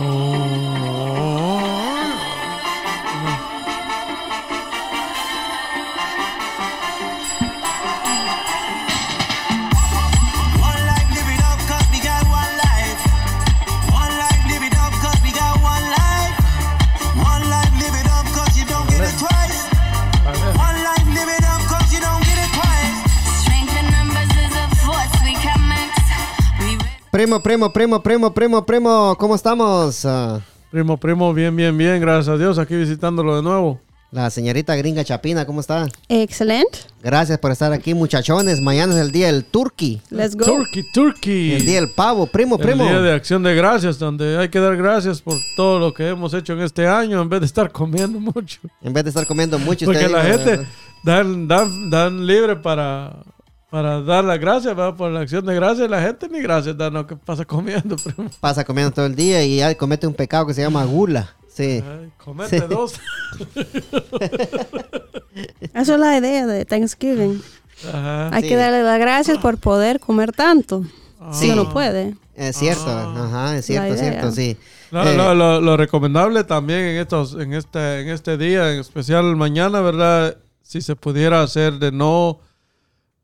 One Primo, primo, primo, primo, primo, primo, ¿cómo estamos? Ah, Primo, primo, bien, bien, bien, gracias a Dios, aquí visitándolo de nuevo. la señorita gringa Chapina, ¿cómo está? Excelente. Gracias por estar aquí, muchachones. Mañana es el día del turkey, Let's go. Turkey, Turkey. el día del pavo, primo, El primo. día de acción de gracias, donde hay que dar gracias por todo lo que hemos hecho en este año, en vez de estar comiendo mucho. En vez de estar comiendo mucho, Porque la dijo, gente dan, dan, dan libre para, para dar las gracias, ¿verdad? por la acción de gracias, y la gente ni gracias da, no, que pasa comiendo, primo. pasa comiendo todo el día y ya comete un pecado que se llama gula. Sí. Ay, comete Sí. dos. Esa es la idea de Thanksgiving. Ajá. Hay Sí. que darle las gracias por poder comer tanto. Si Sí. uno puede. Es cierto, ajá, es cierto, es cierto, sí. Lo, Eh, lo- lo- lo recomendable también en estos, en este, en este día, en especial mañana, ¿verdad? Si se pudiera hacer de no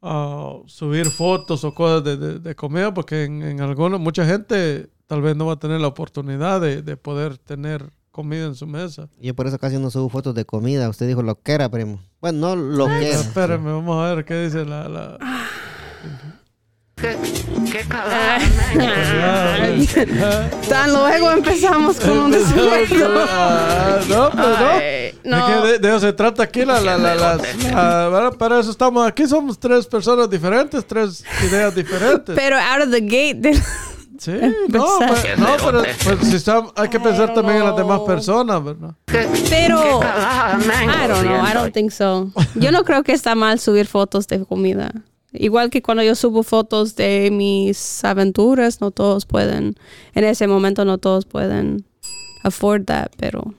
ah, subir fotos o cosas de, de- de comida, porque en, en algunos, mucha gente tal vez no va a tener la oportunidad de, de poder tener comida en su mesa. Yo por eso casi no subo fotos de comida. Usted dijo lo que era, primo. Bueno, no lo que era. espérenme, vamos a ver qué dice la... la- Tan luego empezamos con un desayuno. Ah, no, pues no. Es que de, de eso se trata aquí. La, la, la, para eso estamos aquí. Somos tres personas diferentes, tres ideas diferentes. Pero out of the gate. de- sí, no, pues, no, pero pues, si estamos- hay que pensar también en las demás personas, ¿verdad? Pero I don't know, I don't think so. Yo no creo que está mal subir fotos de comida. Igual que cuando yo subo fotos de mis aventuras, no todos pueden, en ese momento no todos pueden afford that, pero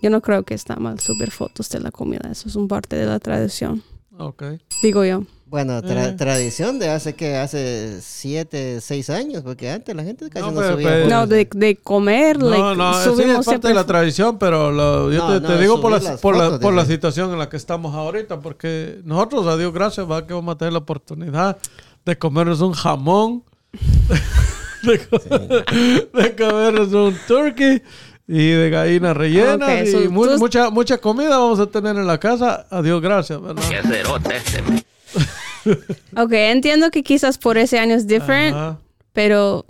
yo no creo que está mal subir fotos de la comida. Eso es un parte de la tradición, Ok. digo yo. Bueno, tra- Eh. tradición de hace que hace siete, seis años, porque antes la gente casi No, no, pero- subía. pero- fotos. No, de, de comer, No, like, no, sí, es parte siempre de la tradición, pero lo- yo No, te, no, te digo por, la, por, la, por situación en la que estamos ahorita, porque nosotros, a Dios gracias, va que vamos a tener la oportunidad de comernos un jamón, de, co- de comernos un turkey y de gallina rellena Ok, y so mu- tú- mucha, mucha comida vamos a tener en la casa, a Dios gracias, ¿verdad? Ok, entiendo que quizás por ese año es different, Ajá. pero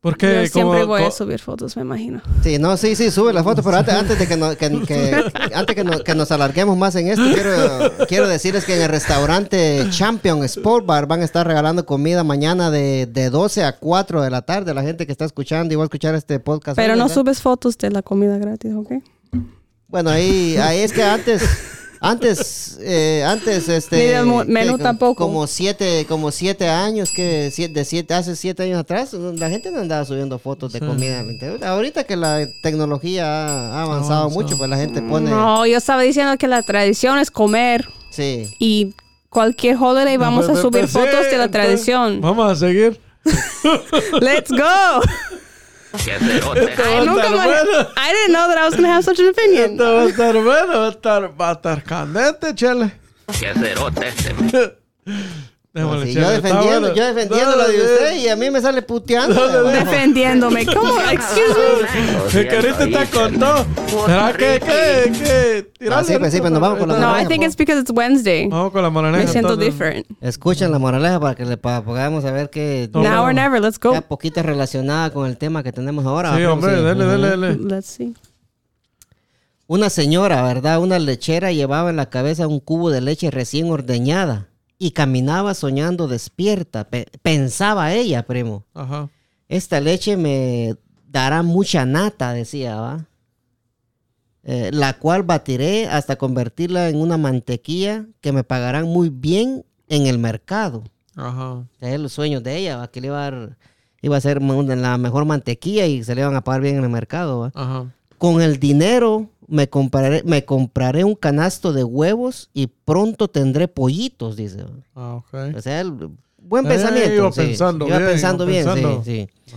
Porque yo siempre como- voy a subir fotos, me imagino. Sí, no, sí, sí, sube la foto, pero antes, antes de que, no- que- que- antes que, no- que nos alarguemos más en esto, quiero, quiero decirles que en el restaurante Champion Sport Bar van a estar regalando comida mañana de, de 12 a 4 de la tarde. La gente que está escuchando y va a escuchar este podcast. Pero hoy, no ¿verdad? subes fotos de la comida gratis, ¿ok? Bueno, ahí, ahí es que antes, antes, eh, antes, este, Ni que tampoco. Como siete, como siete años que siete, de siete, hace siete años atrás, la gente no andaba subiendo fotos de comida. Ahorita que la tecnología ha, avanzado avanzado. mucho, pues la gente pone, No, yo estaba diciendo que la tradición es comer sí. y cualquier holiday vamos a subir sí, fotos de la tradición. Vamos a seguir. Let's go. Esto va I, a nunca me- bueno. I didn't know that I was going to have such an opinion. Esto va a estar bueno, va a estar, va a estar candente, chele. Sí, yo está defendiendo, bueno. yo defendiendo la de usted y a mí me sale puteando. Defendiéndome. ¿Cómo? Excuse me. Que ahorita está con todo. ¿Será que, que, que? Ah, tirarle sí, pues sí, pues nos vamos con la No, I moraleja, think po. it's because it's Wednesday. Vamos con la moraleja. Me siento entonces. different. Escuchen la moraleja para que le podamos saber que No, Now no. or never. Let's go. ya poquito relacionada con el tema que tenemos ahora. Sí, hombre, Sí. dale, dale, dale. Let's see. Una señora, ¿verdad? Una lechera llevaba en la cabeza un cubo de leche recién ordeñada y caminaba soñando despierta. Pe- pensaba ella, primo. Ajá. Esta leche me dará mucha nata, decía, ¿va? Eh, la cual batiré hasta convertirla en una mantequilla que me pagarán muy bien en el mercado. Ajá. Es los sueños de ella, ¿va? que le iba a, dar- iba a ser la mejor mantequilla y se le iban a pagar bien en el mercado. ¿va? Ajá. Con el dinero me compraré, me compraré un canasto de huevos y pronto tendré pollitos, dice. Ah, ok. O sea, el- buen Eh, pensamiento. iba sí. pensando Iba bien, pensando iba bien, pensando. sí, sí.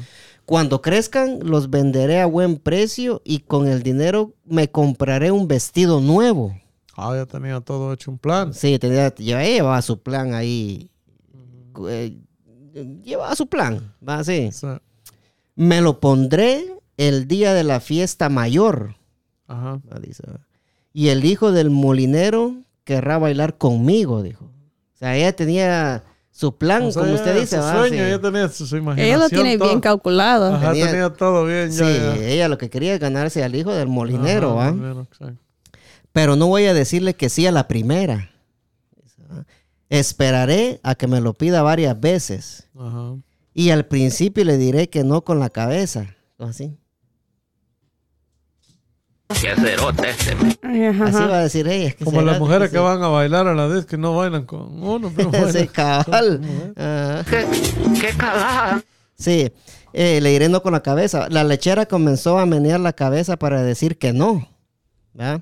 Cuando crezcan, los venderé a buen precio y con el dinero me compraré un vestido nuevo. Ah, ya tenía todo hecho un plan. Sí, tenía, ya llevaba su plan ahí. Eh, llevaba su plan, va así. Sea, Me lo pondré el día de la fiesta mayor. Ajá. dice. Y el hijo del molinero querrá bailar conmigo, dijo. O sea, ella tenía su plan, O sea, como usted dice. Su sueño, sí. ella tenía su, su imaginación. Ella lo tiene todo. bien calculado. Ajá, Tenía- tenía, todo bien Sí, ya. ella lo que quería es ganarse al hijo del molinero, Ajá. Pero no voy a decirle que sí a la primera. Esperaré a que me lo pida varias veces. Ajá. Y al principio le diré que no con la cabeza. Así. Ay, ajá, Así ajá. va a decir ella. es que Como las mujeres que que van a bailar a la vez que no bailan con uno, pero bailan Sí, cabal. Ajá. Sí, eh, le diré no con la cabeza. La lechera comenzó a menear la cabeza para decir que no. ¿verdad?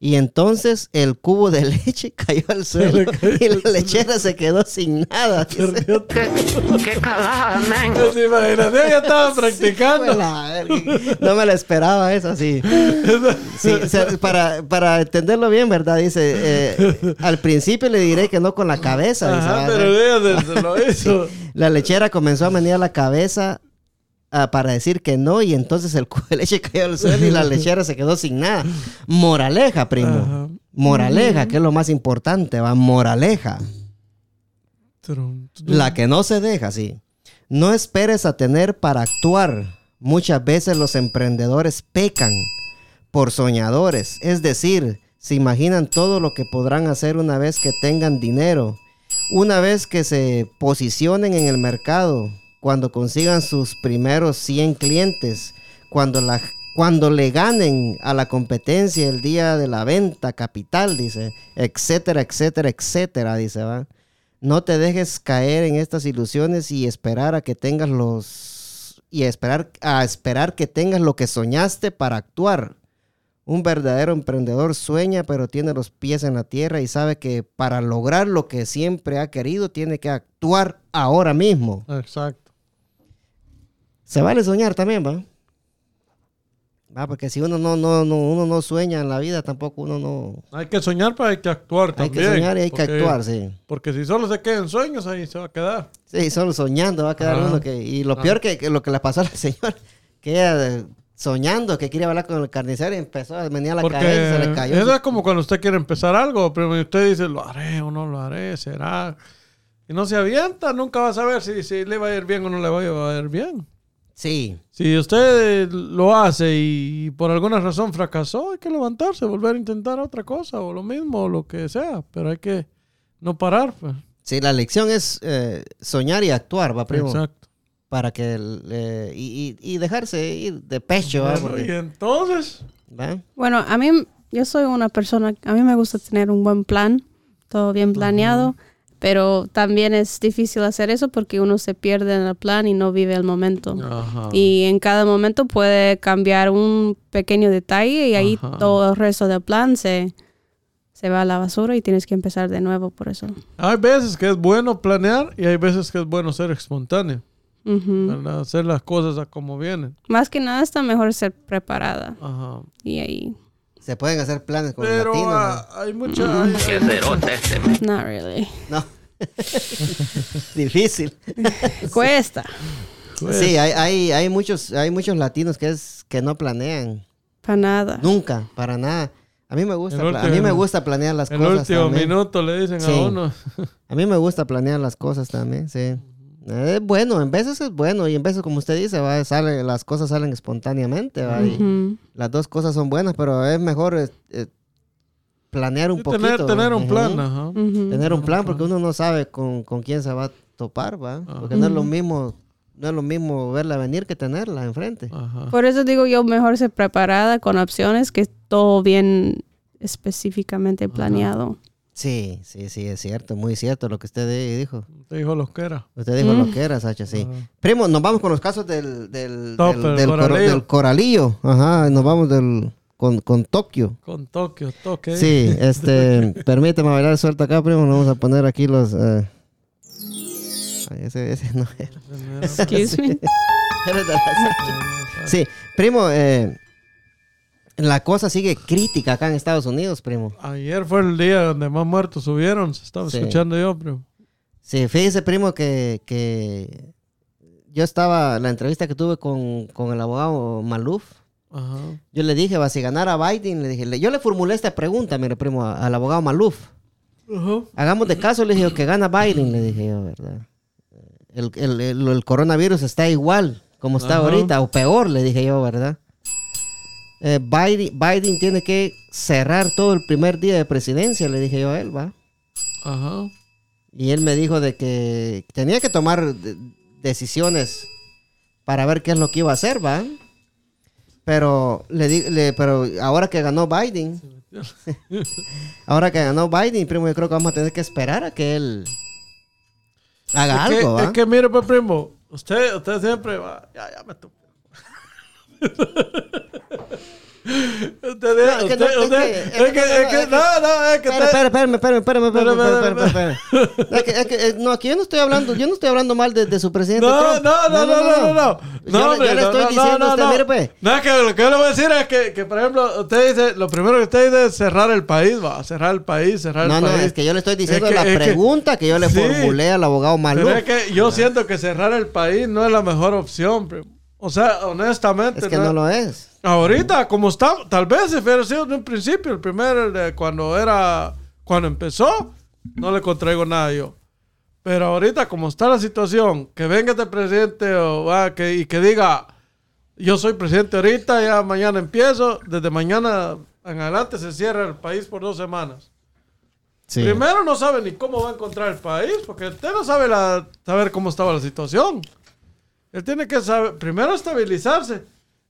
Y entonces el cubo de leche cayó al suelo y la lechera se quedó sin nada. dice. ¿Se imaginan? Ella estaba practicando. Verga. No me la esperaba eso, sí. Sí, o sea, para, para entenderlo bien, ¿verdad? Dice, eh, al principio le diré que no con la cabeza. dice, Ajá, ¿verdad? pero ella lo hizo. La lechera comenzó a menear la cabeza ah, para decir que no y entonces el cubo de leche cayó al suelo y la lechera se quedó sin nada. Moraleja, primo. Ajá. Moraleja, que es lo más importante, va. Moraleja. La que no se deja, sí. No esperes a tener para actuar. Muchas veces los emprendedores pecan por soñadores. Es decir, se imaginan todo lo que podrán hacer una vez que tengan dinero. Una vez que se posicionen en el mercado. Cuando consigan sus primeros 100 clientes. Cuando, cuando le ganen a la competencia el día de la venta capital, dice. Etcétera, etcétera, etcétera, dice, va. No te dejes caer en estas ilusiones y esperar a que tengas los y esperar a esperar que tengas lo que soñaste para actuar. Un verdadero emprendedor sueña, pero tiene los pies en la tierra y sabe que para lograr lo que siempre ha querido tiene que actuar ahora mismo. Exacto. Se vale soñar también, ¿va? Va, porque si uno no, no, no, uno no sueña en la vida, tampoco uno no. Hay que soñar, pero hay que actuar Hay también. que soñar y hay que actuar, sí. Porque si solo se quedan sueños, ahí se va a quedar. Sí, solo soñando va a quedar uno que... Y lo Ajá. peor que, que lo que le pasó a la señora, que ella soñando que quería hablar con el carnicero y empezó a venir a la Porque cabeza y se le cayó. eso es como cuando usted quiere empezar algo, pero usted dice, lo haré o no lo haré, será. Y no se avienta, nunca va a saber si, si le va a ir bien o no le va a ir bien. Sí, Si usted lo hace y por alguna razón fracasó, hay que levantarse, volver a intentar otra cosa o lo mismo o lo que sea, pero hay que no parar. Pues. sí, la lección es eh, soñar y actuar, va, primo. Exacto. Para que... el, eh, y, y- y dejarse ir de pecho, y entonces, ¿va? Bueno, a mí, yo soy una persona, a mí me gusta tener un buen plan, todo bien planeado, pero también es difícil hacer eso porque uno se pierde en el plan y no vive el momento. Ajá. Y en cada momento puede cambiar un pequeño detalle y ahí Ajá. todo el resto del plan se, se va a la basura y tienes que empezar de nuevo por eso. hay veces que es bueno planear y hay veces que es bueno ser espontáneo, hacer las cosas a como vienen. Más que nada está mejor ser preparada Ajá. y ahí, Se pueden hacer planes con Pero los latinos. ah, hay mucha... hay- hay- not really. ¿no? No. Difícil. Cuesta. pues, Sí, hay, hay, hay, muchos, hay muchos latinos que, es, que no planean. Para nada. Nunca, para nada. A mí me gusta, El pla- a mí último- me gusta planear las el cosas. último también. minuto le dicen Sí. a uno. A mí me gusta planear las cosas también, sí. Eh, Es bueno, en veces es bueno y en veces, como usted dice, va, sale, las cosas salen espontáneamente. ¿va? Y Ujú. Las dos cosas son buenas, pero es mejor eh, eh, planear un Sí, poquito. tener, tener un plan, ajá. Tener un plan porque uno no sabe con, con quién se va a topar, ¿va? Porque no es lo mismo, no es lo mismo verla venir que tenerla enfrente. Ajá. Por eso digo yo mejor ser preparada con opciones que todo bien específicamente planeado. Sí, sí, sí, es cierto, muy cierto lo que usted di- dijo. Te dijo lo que era. Usted dijo Mm. lo que era, Sacha, sí. Ajá. Primo, nos vamos con los casos del, del, Top, del, coralillo. del coralillo. Ajá, nos vamos del, con, con Tokio. Con Tokio, toque. Sí, este, permíteme bailar suelta acá, primo. Nos vamos a poner aquí los... eh, Ay, ese, ese no era. Excuse me. Sí, primo, eh, la cosa sigue crítica acá en Estados Unidos, primo. Ayer fue el día donde más muertos subieron. Se estaba Sí. escuchando yo, primo. Sí, fíjese, primo, que, que yo estaba, la entrevista que tuve con, con el abogado Maluf, Ajá. yo le dije, va, si ganara Biden, le dije, le- yo le formulé esta pregunta, mire, primo, a- al abogado Maluf. Ajá. Hagamos de caso, le dije, que gana Biden, le dije yo, ¿verdad? El, el- el- el coronavirus está igual como está Ajá. ahorita, o peor, le dije yo, ¿verdad? Eh, Biden, Biden tiene que cerrar todo el primer día de presidencia, le dije yo a él, ¿va? Ajá. Y él me dijo de que tenía que tomar de- decisiones para ver qué es lo que iba a hacer, ¿va? Pero, le, le- pero ahora que ganó Biden, ahora que ganó Biden, primo, yo creo que vamos a tener que esperar a que él haga es, algo, que, ¿va? es que mire, pues, primo, usted, usted siempre va. Ya, ya me topé. Usted, usted, no, usted, es que no, es no, que, no, no, es que espérame, espérame, espérame, espérame, espérame. Es que, es que, no, aquí yo no estoy hablando, yo no estoy hablando mal de, su presidente No, no, no, no, no, no, no. Yo, No, le- hombre, no, estoy no, diciendo no, a usted, no. pues. No, es que lo que yo le voy a decir es que, que, por ejemplo, usted dice, lo primero que usted dice es cerrar el país, va, cerrar el país, cerrar No, el no, país. es que yo le estoy diciendo la pregunta que, yo le formulé al abogado Maluf. Pero es que yo siento que cerrar el país no es la mejor opción, primo. O sea, honestamente. Es que no lo es. Ahorita, como está, tal vez si hubiera sido de un principio, el primer, de cuando era, cuando empezó, no le contraigo nada yo. Pero ahorita, como está la situación, que venga este presidente o, va, que, y que diga, yo soy presidente ahorita, ya mañana empiezo, desde mañana en adelante se cierra el país por dos semanas. Sí. Primero no sabe ni cómo va a encontrar el país, porque usted no sabe la, saber cómo estaba la situación. Él tiene que saber, primero estabilizarse.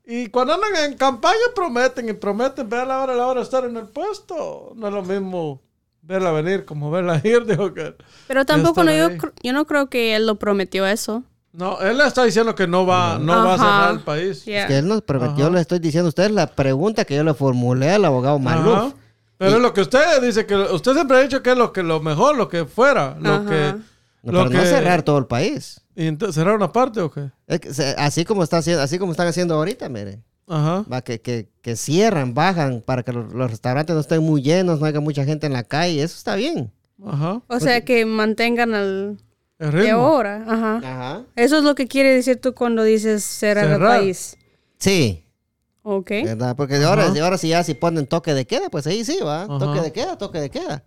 Y cuando andan en campaña prometen y prometen, vean la hora, la hora estar en el puesto. No es lo mismo verla venir como verla ir, digo que... Pero tampoco no, yo, yo no creo que él lo prometió eso. No, él le está diciendo que no va, no va a cerrar el país. Yeah. Es que él nos prometió, Ajá. le estoy diciendo a ustedes la pregunta que yo le formulé al abogado Maluf. Ajá. Pero es lo que usted dice, que usted siempre ha dicho que es lo que lo mejor, lo que fuera, lo Ajá. que... No, lo pero no cerrar todo el país. ¿Y entonces cerrar una parte o qué? Es que se- así como está haciendo, así como están haciendo ahorita, miren. Ajá. Va, que, que, que cierran, bajan para que los, los restaurantes no estén muy llenos, no haya mucha gente en la calle. Eso está bien. Ajá. O sea, que mantengan el El de ritmo. hora. Ajá. Ajá. Eso es lo que quiere decir tú cuando dices cerrar el país. Sí, Ok. ¿verdad? Porque de ahora, Ajá. de ahora si ya si ponen toque de queda, pues ahí sí, va. Ajá. Toque de queda, toque de queda.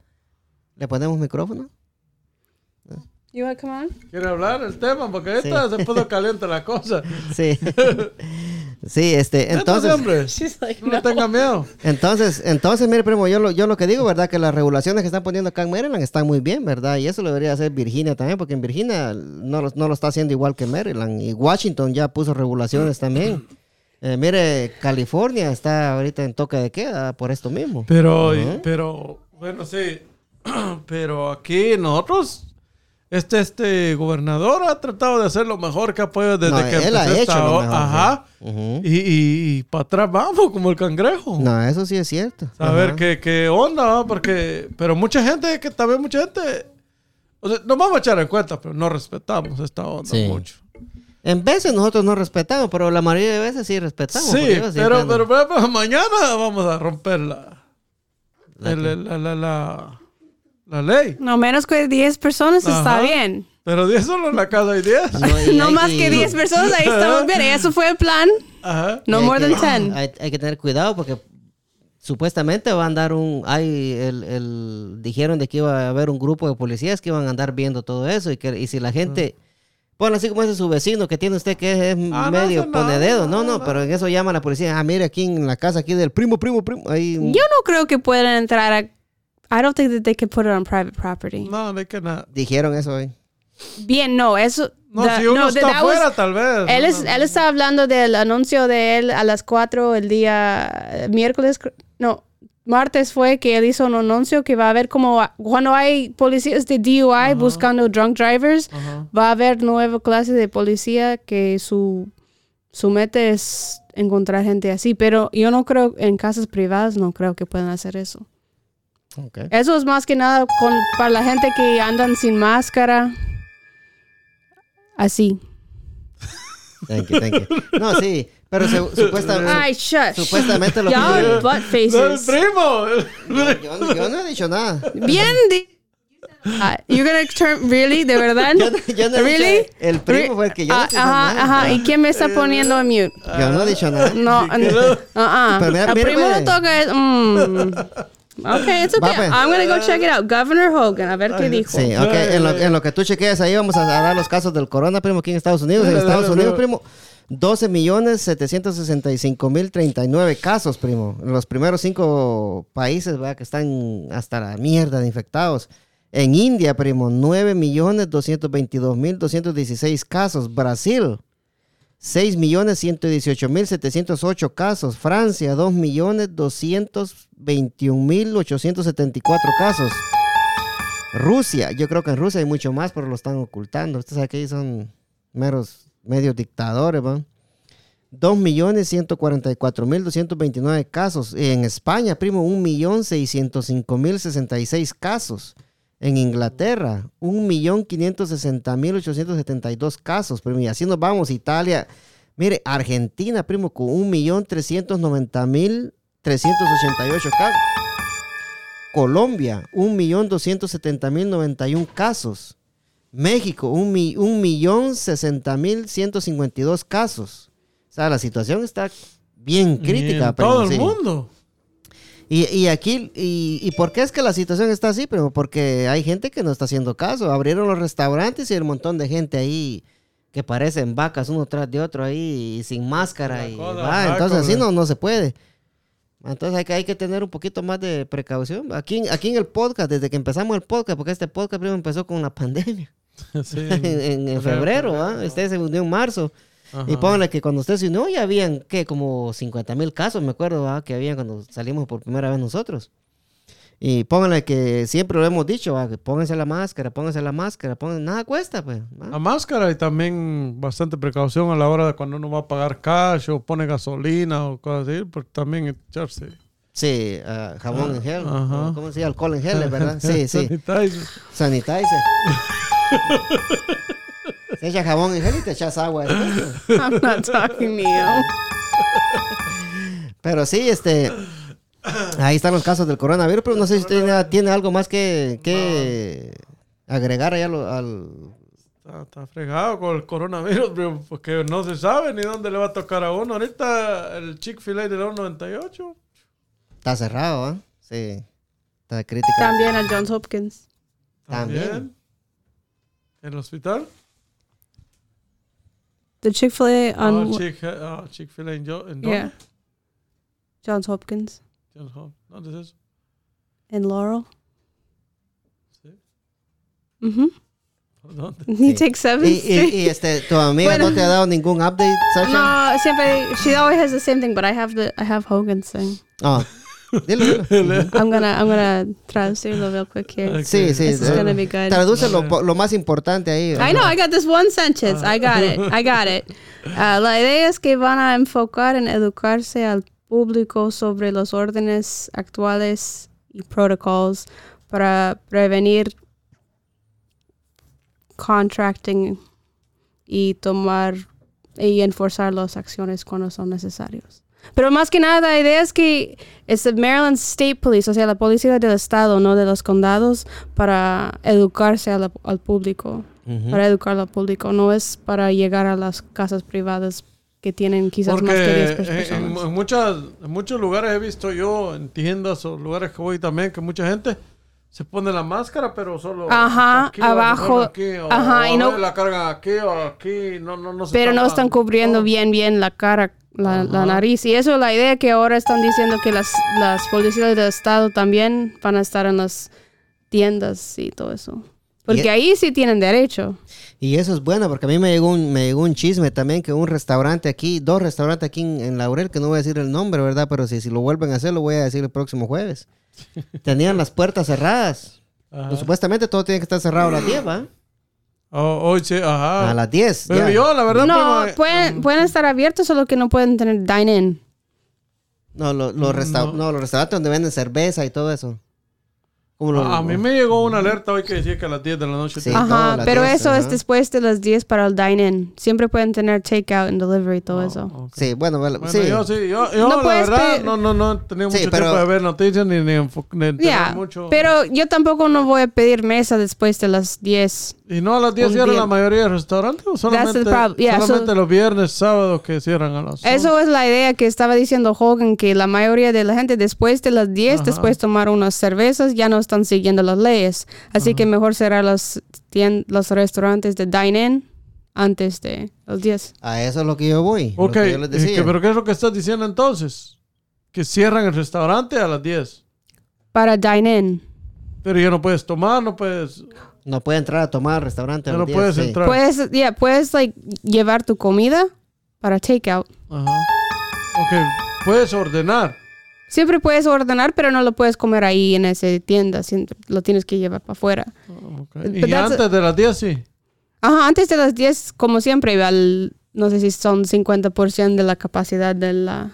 ¿Le ponemos micrófono? You want to come on? ¿Quiere hablar el tema? Porque ahorita Sí. se puso caliente la cosa. Sí. sí, este, entonces... Like, no no. tenga miedo. Entonces, entonces, mire, primo, yo lo, yo lo que digo, ¿verdad? Que las regulaciones que están poniendo acá en Maryland están muy bien, ¿verdad? Y eso lo debería hacer Virginia también, porque en Virginia no lo, no lo está haciendo igual que Maryland. Y Washington ya puso regulaciones también. Eh, mire, California está ahorita en toque de queda por esto mismo. Pero, Ajá. pero, bueno, sí. Pero aquí nosotros, este, este gobernador ha tratado de hacer lo mejor que ha podido desde No, que él ha hecho esta lo o- mejor, Ajá. Y, y, para atrás vamos, como el cangrejo. No, eso sí es cierto. Saber qué, qué onda, porque... Pero mucha gente, que también mucha gente... O sea, nos vamos a echar en cuenta, pero no respetamos esta onda Sí. mucho. En veces nosotros no respetamos, pero la mayoría de veces sí respetamos. Sí, pero, pero, ejemplo, mañana vamos a romper la, ¿La el- la, la, la, ley. No menos que 10 personas está Ajá. bien. Pero 10 solo en la casa hay 10. No, no más que 10 personas, ahí estamos bien. Eso fue el plan. Ajá. No more que- than 10. Hay, hay que tener cuidado porque supuestamente van a dar un... Hay el, el- dijeron de que iba a haber un grupo de policías que iban a andar viendo todo eso y que y si la gente... Bueno, así como ese su vecino que tiene usted que es Ah, no, medio no, pone dedo. no, No, no, no. pero en eso llama a la policía. Ah, mire aquí en la casa aquí del primo, primo, primo. Ahí, Yo no creo que puedan entrar a... I don't think that they can put it on private property. No, nada. Dijeron eso hoy. Bien, no, eso... No, the- si uno no, that- está was- afuera, tal vez. Él, es, él estaba hablando del anuncio de él a las 4 el día eh, miércoles, no, martes fue que él hizo un anuncio que va a haber como a- cuando hay policías de DUI buscando drunk drivers, va a haber nueva clase de policía que su, su meta es encontrar gente así, pero yo no creo, en casas privadas no creo que puedan hacer eso. Ok. Eso es más que nada con, para la gente que andan sin máscara. Así. Thank you, thank you. No, sí, pero se- supuesta- su- Ay, shush. supuestamente lo que butt ¡No, el faces. primo! yo- yo no he dicho nada. Bien. di- Ah, you're gonna turn really de verdad. Yo no- yo no he dicho- really. el primo fue el que yo no Ah, estoy diciendo ajá, nada. ajá. ¿Y quién me está poniendo a mute? Yo no he dicho nada. No, no. Uh-uh. Pero mira, El mira, primo toca es, mm. Okay, it's okay. Va, pues. I'm gonna go check it out. Governor Hogan, a ver qué dijo. Sí, ok. En lo, en lo que tú chequeas ahí, vamos a, a dar los casos del corona, primo, aquí en Estados Unidos. En Estados Unidos, primo. primo, 12 millones 765 mil 39 casos, primo. En los primeros cinco países, ¿verdad? Que están hasta la mierda de infectados. En India, primo, 9 millones 222 mil 216 casos. Brasil, 6 millones 118 mil 708 casos. Francia, 2 millones 221 mil 874 casos. Rusia, yo creo que en Rusia hay mucho más, pero lo están ocultando. Ustedes aquí son meros medios dictadores, ¿va? 2.144.229 casos. En España, primo, 1.605.066 casos. En Inglaterra, 1.560.872 casos, primo. Y así nos vamos. Italia, mire, Argentina, primo, con 1.390.388 casos. Colombia, 1.270.091 casos. México, un, mi- un millón sesenta mil ciento cincuenta y dos casos. O sea, la situación está bien crítica. En primo, todo el sí. mundo. Y, y aquí, y, y por qué es que la situación está así? Primo? Porque hay gente que no está haciendo caso. Abrieron los restaurantes y hay un montón de gente ahí que parecen vacas uno tras de otro ahí y sin máscara. Y, va, entonces así no, no se puede. Entonces hay que, hay que tener un poquito más de precaución. Aquí, en- aquí en el podcast, desde que empezamos el podcast, porque este podcast primo empezó con la pandemia. Sí. en, en- en febrero, ¿ah? Usted se unió en marzo. Y Ajá. pónganle que cuando usted se unió ya habían, ¿qué? Como 50 mil casos, me acuerdo, ¿ah? Que habían cuando salimos por primera vez nosotros. Y pónganle que siempre lo hemos dicho, ¿ah? que pónganse la máscara, pónganse la máscara, pónganse, nada cuesta, pues. ¿ah? La máscara y también bastante precaución a la hora de cuando uno va a pagar cash o pone gasolina o cosas así, porque también echarse. Sí, ah, jabón en gel, Ajá. ¿cómo se llama? Alcohol en gel, ¿verdad? Sí, sí. Sanitizer. Sanitizer. Se echa jabón en gel y te echas agua. pues. I'm not talking to you. Pero sí, este. Ahí están los casos del coronavirus, pero no sé si usted tiene, tiene algo más que, que agregar allá al. Está, está fregado con el coronavirus, pero porque no se sabe ni dónde le va a tocar a uno. Ahorita el Chick-fil-A de los 98. Está cerrado, ¿ah? Sí. Está crítica. También a Johns Hopkins. También. También. El hospital. The Chick-fil-A Ah, on Chick- ah, Chick-fil-A en, Jo- en yeah. Johns Hopkins Johns Hopkins. ¿Dónde es eso? in Laurel. Sí. Mm-hmm. ¿Dónde? He takes seven. Y, y, y, este, tu amiga Bueno. no te ha dado ningún update, Sasha? no, siempre. She always has the same thing, but I have the I have Hogan's thing. Ah, dilo, dilo. I'm gonna I'm gonna traducirlo real quick here. Sí, sí. This is gonna be good. Traduce lo, lo más importante ahí. I know, I got this one sentence. I got it. I got it. Ah, la idea es que van a enfocar en educarse al público sobre los órdenes actuales y protocolos para prevenir contracting y tomar y enforzar las acciones cuando son necesarios. Pero más que nada, la idea es que es el Maryland State Police, o sea, la policía del estado, no de los condados, para educarse la- al público, Ujú. para educar al público, no es para llegar a las casas privadas que tienen quizás Porque más que 10 en, en- personas. en muchas, en muchos lugares he visto yo, en tiendas o lugares que voy también, que mucha gente se pone la máscara, pero solo Ajá, aquí abajo, aquí, o, ajá, o y no- la cargan aquí o aquí, no, no, no se pero no están cubriendo todo. bien bien la cara, la, la nariz. Y eso es la idea que ahora están diciendo que las, las policías del estado también van a estar en las tiendas y todo eso. Porque Y- ahí sí tienen derecho. Y eso es bueno, porque a mí me llegó un, me llegó un chisme también que un restaurante aquí, dos restaurantes aquí en, en Laurel, que no voy a decir el nombre, ¿verdad? Pero si, si lo vuelven a hacer, lo voy a decir el próximo jueves. Tenían las puertas cerradas. Pues, supuestamente todo tiene que estar cerrado a las 10, Oh, sí, ajá. A las 10. Pero ya. yo, la verdad, No, primo, eh, pueden, pueden estar abiertos, solo que no pueden tener dine-in. No, lo- los resta- No. no, los restaurantes donde venden cerveza y todo eso. ¿Cómo lo- A, a mí me llegó una alerta hoy que decía que a las 10 de la noche. Sí. Ajá, las pero 10, eso es después de las 10 para el dine-in. Siempre pueden tener takeout and delivery y todo eso. Ok. Sí, bueno, vale, Bueno, sí. yo sí, yo, yo No la puedes verdad pedir- no, no, no he tenido Sí, mucho pero- tiempo de ver noticias ni, ni, enfo- ni Ya, mucho. pero yo tampoco no voy a pedir mesa después de las 10. ¿Y no a las 10 un cierran la mayoría de restaurantes o solamente, problem. Yeah, solamente so- los viernes, sábados que cierran a las Eso es la idea que estaba diciendo Hogan, que la mayoría de la gente después de las 10, Ajá. después de tomar unas cervezas, ya no están siguiendo las leyes. Así que mejor cerrar los, los restaurantes de dine-in antes de las 10. A eso es lo que yo voy. lo Ok, que yo les eh, decía. que- pero ¿qué es lo que estás diciendo entonces? Que cierran el restaurante a las 10. Para dine-in. Pero ya no puedes tomar, no puedes... No puede entrar a tomar al restaurante. a Ya los no 10, puedes sí. entrar. Puedes, yeah, puedes like, llevar tu comida para takeout. Ajá. Ok, puedes ordenar. Siempre puedes ordenar, pero no lo puedes comer ahí en esa tienda. siempre lo tienes que llevar para afuera. But Y antes de las 10 sí. Ajá, antes de las 10, como siempre, al, no sé si son 50% de la capacidad de la,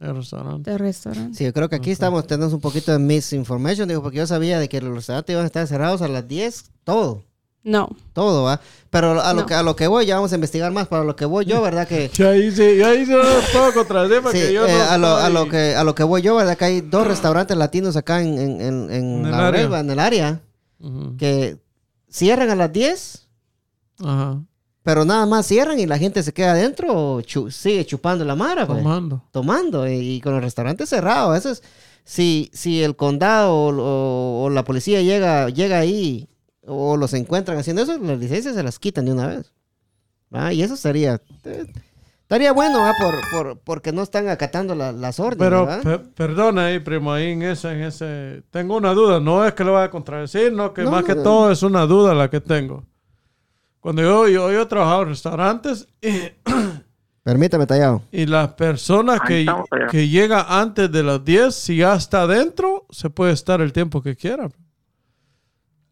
El restaurante. del restaurante. Sí, yo creo que aquí estamos, tenemos un poquito de misinformation, digo, porque yo sabía de que los restaurantes iban a estar cerrados a las 10, todo, No. todo, ¿va? Pero a lo, No. que, a lo que voy, ya vamos a investigar más, para lo que voy yo, ¿verdad? Que, Ya ahí sí, ya los puedo contradecir sí, porque yo eh, no a, lo, a, lo que, a lo que voy yo, ¿verdad? Que hay dos restaurantes latinos acá en, en, en, en En el la área. En el área, que cierran a las 10, Ajá. pero nada más cierran y la gente se queda adentro o chu- sigue chupando la mara, pues. Tomando. tomando y, y con los restaurantes cerrados. Eso es, si, si el condado o, o- o la policía llega, llega ahí o los encuentran haciendo eso, las licencias se las quitan de una vez. Ah, y eso sería, eh, estaría bueno, ¿va? Por, por, porque no están acatando la- las órdenes. Pero perdona ahí, primo, ahí en ese, en ese... Tengo una duda, no es que lo vaya a contradecir, no, que No, más no, que no. todo es una duda la que tengo. Cuando yo, yo, yo he trabajado en restaurantes y, Permítame, tallado. y las personas que, que llegan antes de las 10, si ya está adentro, se puede estar el tiempo que quiera.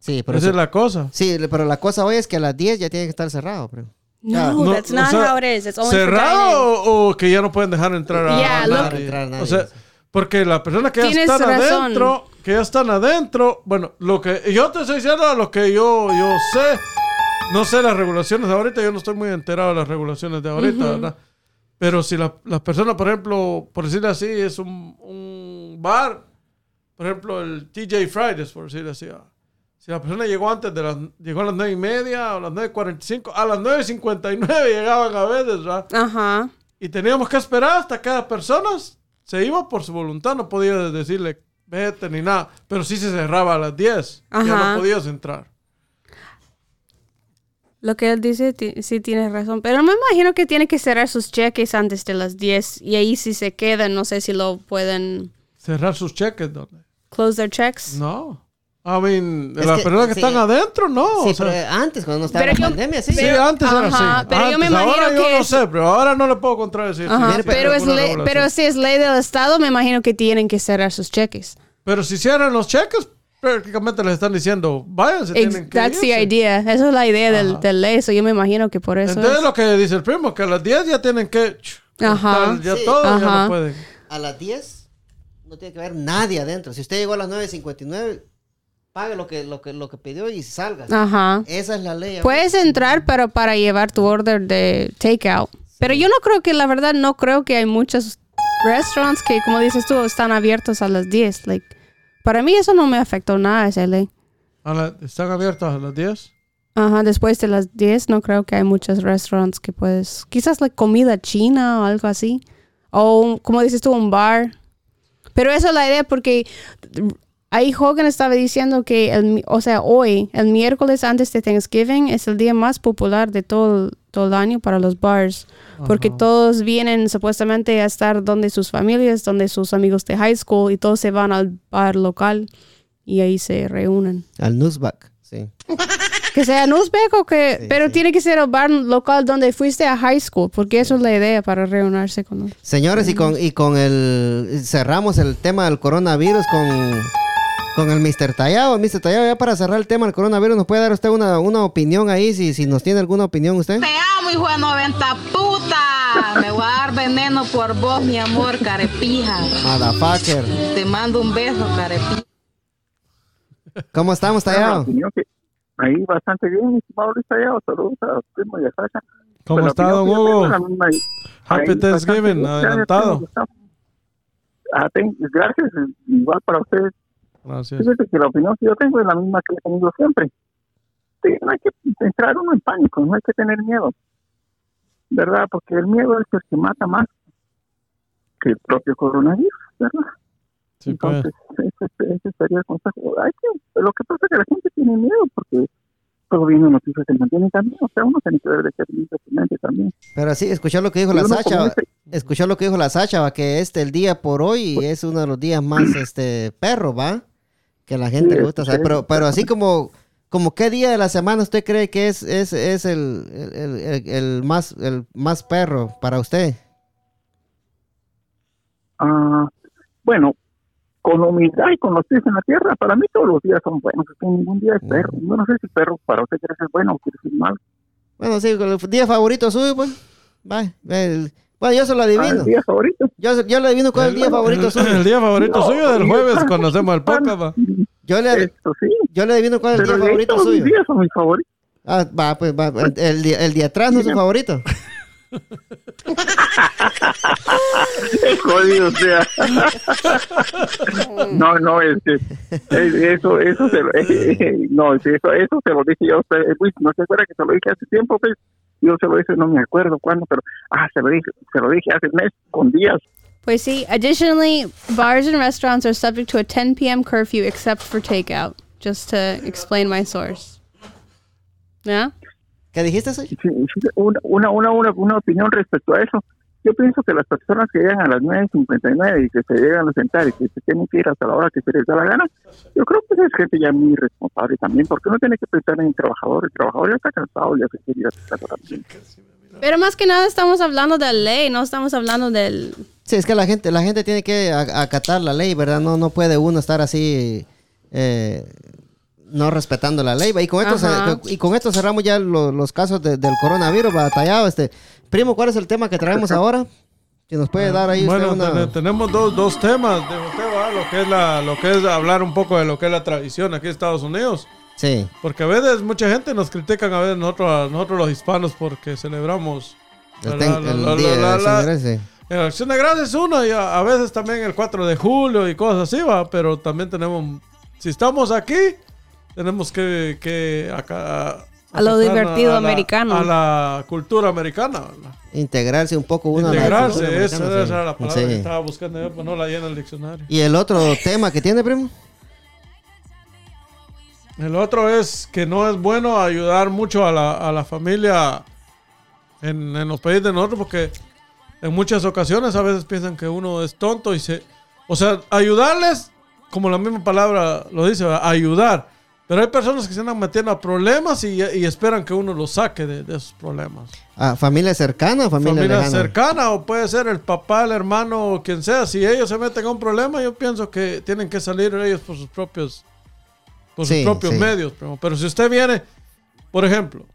Sí, pero, Esa es la cosa. sí, pero la cosa hoy es que a las 10 ya tiene que estar cerrado. Pero. No, No, that's o not sea, how it is. It's only. ¿Cerrado o, o que ya no pueden dejar entrar a, Yeah, a look- nadie? Entrar a nadie, O sea, porque las personas que ya están razón. adentro, que ya están adentro, bueno, lo que yo te estoy diciendo a lo que yo, yo sé, no sé las regulaciones de ahorita, yo no estoy muy enterado de las regulaciones de ahorita, ¿verdad? Pero si la- las personas, por ejemplo, por decirlo así, es un, un bar, por ejemplo, el TJ Fridays, por decirlo así, ah, si la persona llegó antes de las, llegó a las nueve y media o a las 9.45, a las 9.59 llegaban a veces, ¿verdad? Ajá. Y teníamos que esperar hasta que cada persona se iba por su voluntad. No podía decirle vete ni nada. Pero sí se cerraba a las 10. Ya Ajá. no podías entrar. Lo que él dice, sí tienes razón. Pero me imagino que tiene que cerrar sus cheques antes de las 10. Y ahí si se quedan, no sé si lo pueden Cerrar sus cheques, ¿dónde? close their checks. No. I mean, Es las que- personas que sí. están adentro, no. sí, o sea, pero antes, cuando no estaba Pero la yo- pandemia, sí. sí, pero- antes era ajá, así. pero yo me Antes, ahora imagino yo que no es- sé, pero ahora no le puedo contradecir. Ajá, Sí, sí, pero, hay es ley- pero si es ley del Estado, me imagino que tienen que cerrar sus cheques. Pero si cierran los cheques, prácticamente les están diciendo, váyanse, Ex- tienen que That's the irse. idea. Esa es la idea del, del ley. So yo me imagino que por eso Entonces es. lo que dice el primo, que a las 10 ya tienen que... Ajá. Ya Sí. todos ya Ajá. no pueden. A las 10 no tiene que haber nadie adentro. Si usted llegó a las 9.59, pague lo que, lo que, lo que pidió y salga. Ajá. Esa es la ley. Puedes entrar, pero para llevar tu order de takeout. Pero yo no creo que, la verdad, no creo que hay muchos restaurants que, como dices tú, están abiertos a las 10. Like, para mí eso no me afectó nada, esa ley. A la- ¿Están abiertas a las 10? Ajá, después de las 10 no creo que hay muchos restaurants que puedes... Quizás la comida china o algo así. O, como dices tú, un bar. Pero esa es la idea porque ahí Hogan estaba diciendo que, el, o sea, hoy, el miércoles antes de Thanksgiving, es el día más popular de todo, el- todo el año para los bars. Porque todos vienen supuestamente a estar donde sus familias, donde sus amigos de high school y todos se van al bar local y ahí se reúnen. Al newsback, sí. Que sea en Uzbek o que... Sí, pero sí. tiene que ser el bar local donde fuiste a high school, porque eso es la idea para reunirse con los... Señores, y con, y con el... Cerramos el tema del coronavirus con, con el Mr. Tallado. Mr. Tallado, ya para cerrar el tema del coronavirus, ¿nos puede dar usted una, una opinión ahí? Si, si nos tiene alguna opinión usted. Te amo, hijo de 90 puta. Me voy a dar veneno por vos, mi amor, carepija. Motherfucker. Te mando un beso, carepija. ¿Cómo estamos, Tallado? Ahí bastante bien, mi estimado Luis Tallado. Saludos a primo y a Sasha. ¿Cómo la está, don Hugo? Happy Ahí, Thanksgiving, bien. adelantado. Gracias, Ah, ten- Gracias, igual para ustedes. Gracias. Fíjate que la opinión que yo tengo es la misma que he tenido siempre. Sí, no hay que entrar uno en pánico, no hay que tener miedo. ¿Verdad? Porque el miedo es el que mata más que el propio coronavirus, ¿verdad? Sí, pues. Entonces, ese, ese sería el consejo. Hay que, lo que pasa es que la gente tiene miedo porque todo viene noticias se mantienen también. O sea, uno tiene que ver de ser independiente también. Pero sí, escuchó lo que dijo Y la Sacha. Escuchó lo que dijo la Sacha, va, que este el día por hoy es uno de los días más este perro, va. Que la gente Sí, le gusta saber. Pero, pero así como, como qué día de la semana usted cree que es, es, es el, el, el- más el más perro para usted. Ah, bueno, con humildad y con los pies en la tierra, para mí todos los días son buenos. ningún día es perro. Yo no sé si perro para usted quiere ser bueno o quiere ser malo. Bueno, sí, el día favorito suyo, pues. Va, el- bueno, yo se lo Ah, adivino. el día favorito. Yo, yo le adivino cuál es el día favorito suyo. el día favorito No, suyo del jueves cuando hacemos el podcast. Yo le, Esto sí. yo le adivino cuál es el día favorito todos los suyo. días son mis favoritos. Ah, va, pues va. El, el, día- el día atrás no es su favorito. Es jodido, o sea. no, no, es que es- eso, eso se lo, no, es eso, eso se lo dije yo a usted, no se acuerda que se lo dije hace tiempo, pues, yo se lo dije, no me acuerdo cuándo, pero, ah, se lo dije, se lo dije hace mes, con días, Pues sí. Additionally, bars and restaurants are subject to a 10 p.m. curfew except for takeout. Just to explain my source. Yeah. ¿Qué dijiste? Sí, una, una, una, una opinión respecto a eso. Yo pienso que las personas que llegan a las 9.59 y que se llegan a sentar y que se tienen que ir hasta la hora que se les da la gana, yo creo que esa es gente ya muy responsable también, porque uno tiene que pensar en el trabajador. El trabajador ya está cansado, ya se quiere ir a su casa también. Pero más que nada estamos hablando de ley, no estamos hablando del... Sí, es que la gente, la gente tiene que a- acatar la ley, ¿verdad? No, no puede uno estar así eh, no respetando la ley. ¿va? Y con esto, y con esto cerramos ya lo- los casos de- del coronavirus batallado. Este, primo, ¿cuál es el tema que traemos ahora? Si nos puede dar ahí Bueno, usted una... ten- tenemos dos, dos temas de usted, va, lo que es la, lo que es hablar un poco de lo que es la tradición aquí en Estados Unidos. Sí. Porque a veces mucha gente nos critican a veces nosotros, a nosotros los hispanos porque celebramos El, ¿verdad? ten- el La- día de la- Acción de Gracias, Acción de Gracias es uno y a, a veces también el 4 de julio y cosas así, va, pero también tenemos, si estamos aquí, tenemos que, que acá... A lo divertido a la- americano. A la cultura americana, ¿verdad? Integrarse un poco uno a la Integrarse, cultura esa, esa era la palabra Sí. que estaba buscando yo, pero no la llena el diccionario. ¿Y el otro tema que tiene, primo? El otro es que no es bueno ayudar mucho a la, a la familia en, en los países de nosotros porque en muchas ocasiones a veces piensan que uno es tonto y se... O sea, ayudarles, como la misma palabra lo dice, ¿verdad? ayudar. Pero hay personas que se andan metiendo a problemas y, y esperan que uno los saque de, de esos problemas. Ah, ¿Familia cercana o familia, Familia lejana? cercana o puede ser el papá, el hermano o quien sea. Si ellos se meten a un problema, yo pienso que tienen que salir ellos por sus propios, por Sí, sus propios sí. medios. Pero, pero si usted viene, por ejemplo,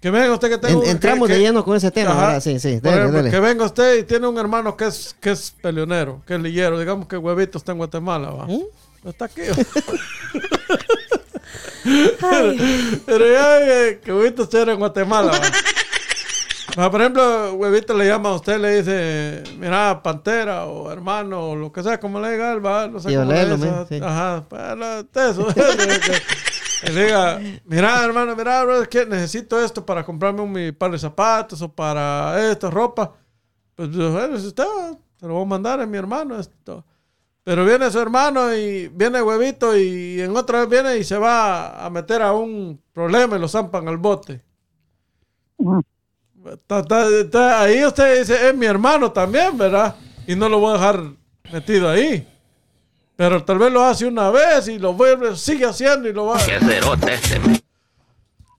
que venga usted que tenga En- un- entramos que- de lleno con ese tema, Ajá. Sí, sí, ejemplo, que venga usted y tiene un hermano que es, que es peleonero, que es lillero. Digamos que huevito está en Guatemala, va. ¿Mm? Está aquí. pero, pero ya eh, que huevito esté en Guatemala, va. Ah, por ejemplo, huevito le llama a usted, le dice, mira, pantera o hermano o lo que sea, como le diga, él va, no sé cómo le dice, sí. Ajá, eso. que le diga, mira, hermano, mira, bro, es que necesito esto para comprarme un mi par de zapatos o para esto, ropa. Pues, bueno, si usted se lo voy a mandar a mi hermano esto. Pero viene su hermano y viene huevito y en otra vez viene y se va a meter a un problema y lo zampan al bote. Ahí usted dice, es mi hermano también, ¿verdad? Y no lo voy a dejar metido ahí. Pero tal vez lo hace una vez y lo vuelve, sigue haciendo y lo va.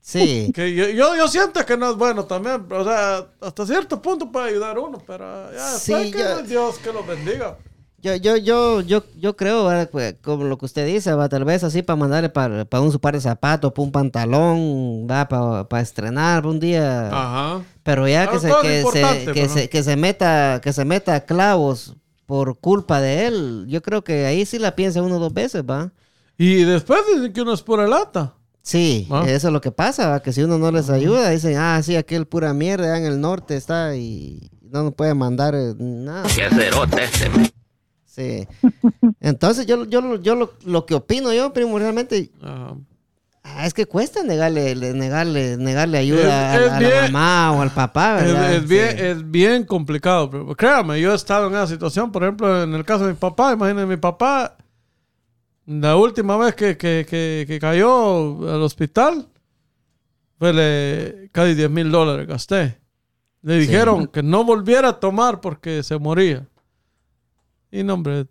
Sí. Que yo, yo, yo siento que no es bueno también. O sea, hasta cierto punto puede ayudar uno, pero ya, Sí, que Dios que lo bendiga. Yo, yo, yo, yo, yo creo, ¿verdad? Pues, como lo que usted dice, va, tal vez así para mandarle para, para un su par de zapatos, para un pantalón, va, para, para estrenar un día. Ajá. Pero ya que se, que, se, que, pero- se, que se meta, que se meta a clavos por culpa de él, yo creo que ahí sí la piensa uno dos veces, va. Y después dicen que uno es pura lata. Sí, Ah. eso es lo que pasa, ¿va? que si uno no les ayuda, dicen, ah, sí, aquel pura mierda en el norte está y no nos puede mandar eh, nada. Sí. Entonces yo, yo, yo lo, lo que opino yo primordialmente, Ajá. ah, es que cuesta negarle, le- negarle, negarle ayuda Es- a, es a bien- la mamá o al papá, Es, ¿verdad? es bien, Sí. es bien complicado. Pero créame, yo he estado en esa situación, por ejemplo, en el caso de mi papá, imagínate, mi papá, la última vez que, que, que, que cayó al hospital, fue le, casi 10 mil dólares gasté. Le dijeron que no volviera a tomar porque se moría. Y no, hombre,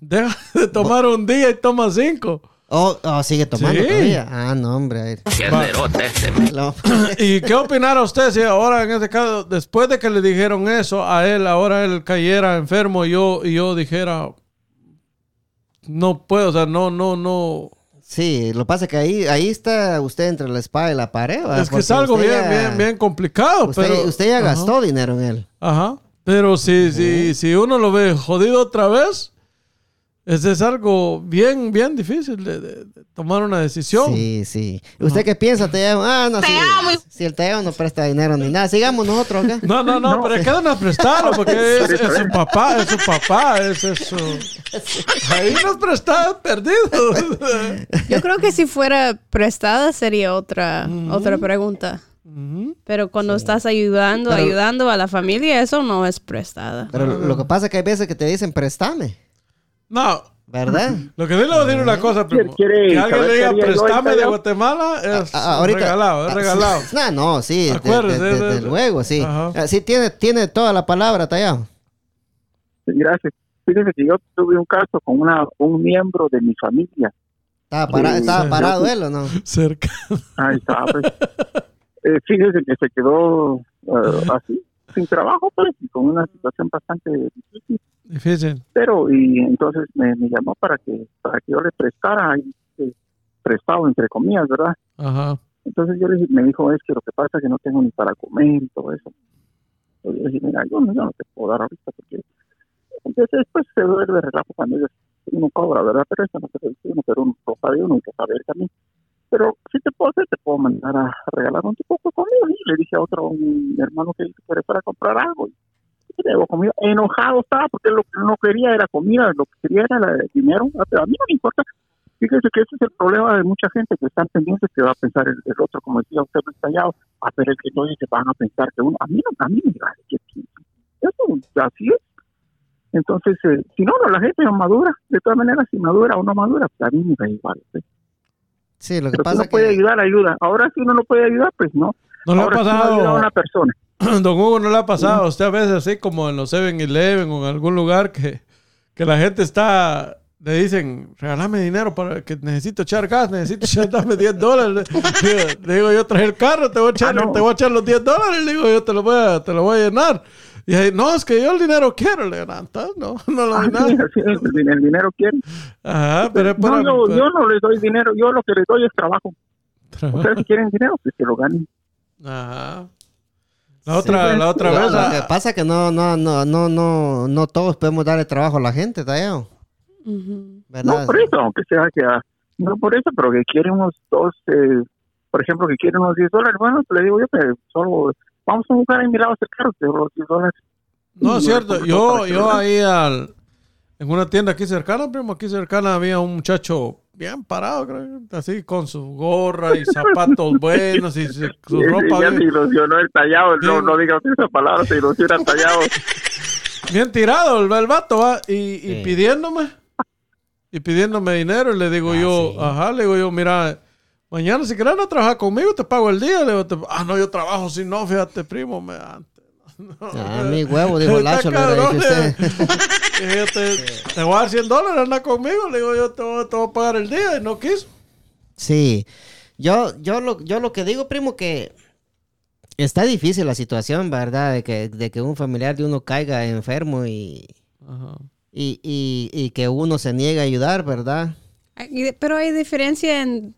deja de tomar un día y toma cinco. Oh, oh, sigue tomando Sí. todavía. Ah, no, hombre. ver. Lo- ¿Y qué opinara usted si ahora en este caso, después de que le dijeron eso a él, ahora él cayera enfermo y yo, y yo dijera, no puedo, o sea, no, no, no. Sí, lo que pasa es que ahí, ahí está usted entre la espada y la pared. es que es algo bien, ya- bien, bien complicado. Usted, pero, usted ya Ajá. gastó dinero en él. Ajá. Pero si, si, si uno lo ve jodido otra vez, ese es algo bien, bien difícil de, de- de tomar una decisión. Sí, sí. ¿Usted qué piensa, Talleo? Ah, no, Te si, amo. si el Talleo no presta dinero ni nada. Sigamos nosotros acá. No, no, no, pero es que van a prestarlo porque es, es su papá, es su papá, es eso. Ahí nos prestaban perdidos. Yo creo que si fuera prestada sería otra, otra pregunta. Pero cuando estás ayudando, Pero- ayudando a la familia, eso no es prestada. Pero lo que pasa es que hay veces que te dicen préstame, No, ¿verdad? lo que sí le voy a decir una cosa, primo. ¿Quiere Que alguien le diga préstame de? Guatemala es Ah, ahorita, regalado, es ah, regalado. No, no, sí, de- Acuérdese, de- de- de- luego, sí. Ajá. Ah, Sí, tiene, tiene toda la palabra, Talleo. Sí, Gracias. Fíjese que yo tuve un caso con una, un miembro de mi familia. Estaba, para- Sí, estaba parado él, ¿o no? Cerca. Ahí está, pues. Eh, fíjese que se quedó eh, así, sin trabajo, pues, y con una situación bastante difícil. Difícil. Pero, y entonces me, me llamó para que para que yo le prestara, eh, prestado entre comillas, ¿verdad? Ajá. Entonces yo le dije, me dijo, es que lo que pasa es que no tengo ni para comer y todo eso. Yo le dije, mira, yo no, yo no te puedo dar ahorita porque entonces después se duele de relajo cuando ellos, uno cobra, ¿verdad? Pero eso no se uno, pero uno lo sabe uno hay que saber también. Pero si te puedo hacer, te puedo mandar a regalar un poco de comida. Y le dije a otro, un hermano que dice que para comprar algo. Y le digo comida. Enojado estaba porque lo que no quería era comida, lo que quería era la- dinero. Ah, Pero a mí no me importa. Fíjese que ese es el problema de mucha gente que están pendientes que va a pensar el, el otro, como decía usted, estallado. A ver, el que no dice, van a pensar que uno. A mí no, a mí me vale que. Eso, así es. Entonces, eh, si no, no, la gente no madura. De todas maneras, si madura o no madura, pues a mí me da igual. Sí, lo que Pero si pasa uno es puede que... ayudar, ayuda. Ahora si uno no puede ayudar, pues no. ¿No le ha Ahora si uno a pasado, una persona. don Hugo, no le ha pasado a usted a veces así como en los 7-Eleven o en algún lugar que, que la gente está, le dicen, regálame dinero para que necesito echar gas, necesito echar, dame 10 dólares. Le digo, le digo, yo traje el carro, te voy a echar, Ah, no. te voy a echar los 10 dólares, le digo, yo te lo voy a, te lo voy a llenar. Y ahí, no, es que yo el dinero quiero. Le "No, no, no lo Ah, doy nada. sí, es, el, el dinero quiere. Ajá, pero es No, para... yo, para- yo no les doy dinero. Yo lo que les doy es trabajo. Ustedes si quieren dinero, pues que lo ganen. Ajá. La otra, pues, la otra Lo, vez... lo ah, que pasa es que no, no, no, no, no, no todos podemos darle trabajo a la gente, Talleo. Ujú. ¿Verdad? No, por eso, aunque sea que... ah, No por eso, pero que quieren unos dos... eh, por ejemplo, que quieren unos 10 dólares. Bueno, le digo yo que solo... Vamos a buscar ahí mirados cercanos de los 10 dólares. No, es cierto. Yo, yo ahí al, en una tienda aquí cercana, primo, aquí cercana había un muchacho bien parado, creo, así con su gorra y zapatos buenos y su, su Sí, sí, ropa ya se bien, ilusionó el tallado. No, no diga usted esa palabra, se ilusiona el tallado. bien tirado el, el vato, ¿va? Y, y Sí. pidiéndome, y pidiéndome dinero, y le digo Ah, yo, sí. ajá, le digo yo, mira, mañana si quieres no trabajar conmigo, te pago el día. Le digo, te- ah, no, yo trabajo, si no, fíjate, primo, me antes. Ah, mi huevo, dijo Lacho, dicho usted. Yo te, te voy a dar 100 dólares, anda conmigo. Le digo, yo te voy, te voy a pagar el día. Y no quiso. Sí. Yo, yo, lo, yo lo que digo, primo, que está difícil la situación, ¿verdad? De que, de que un familiar de uno caiga enfermo y, Ajá. y, y, y que uno se niegue a ayudar, ¿verdad? Pero hay diferencia en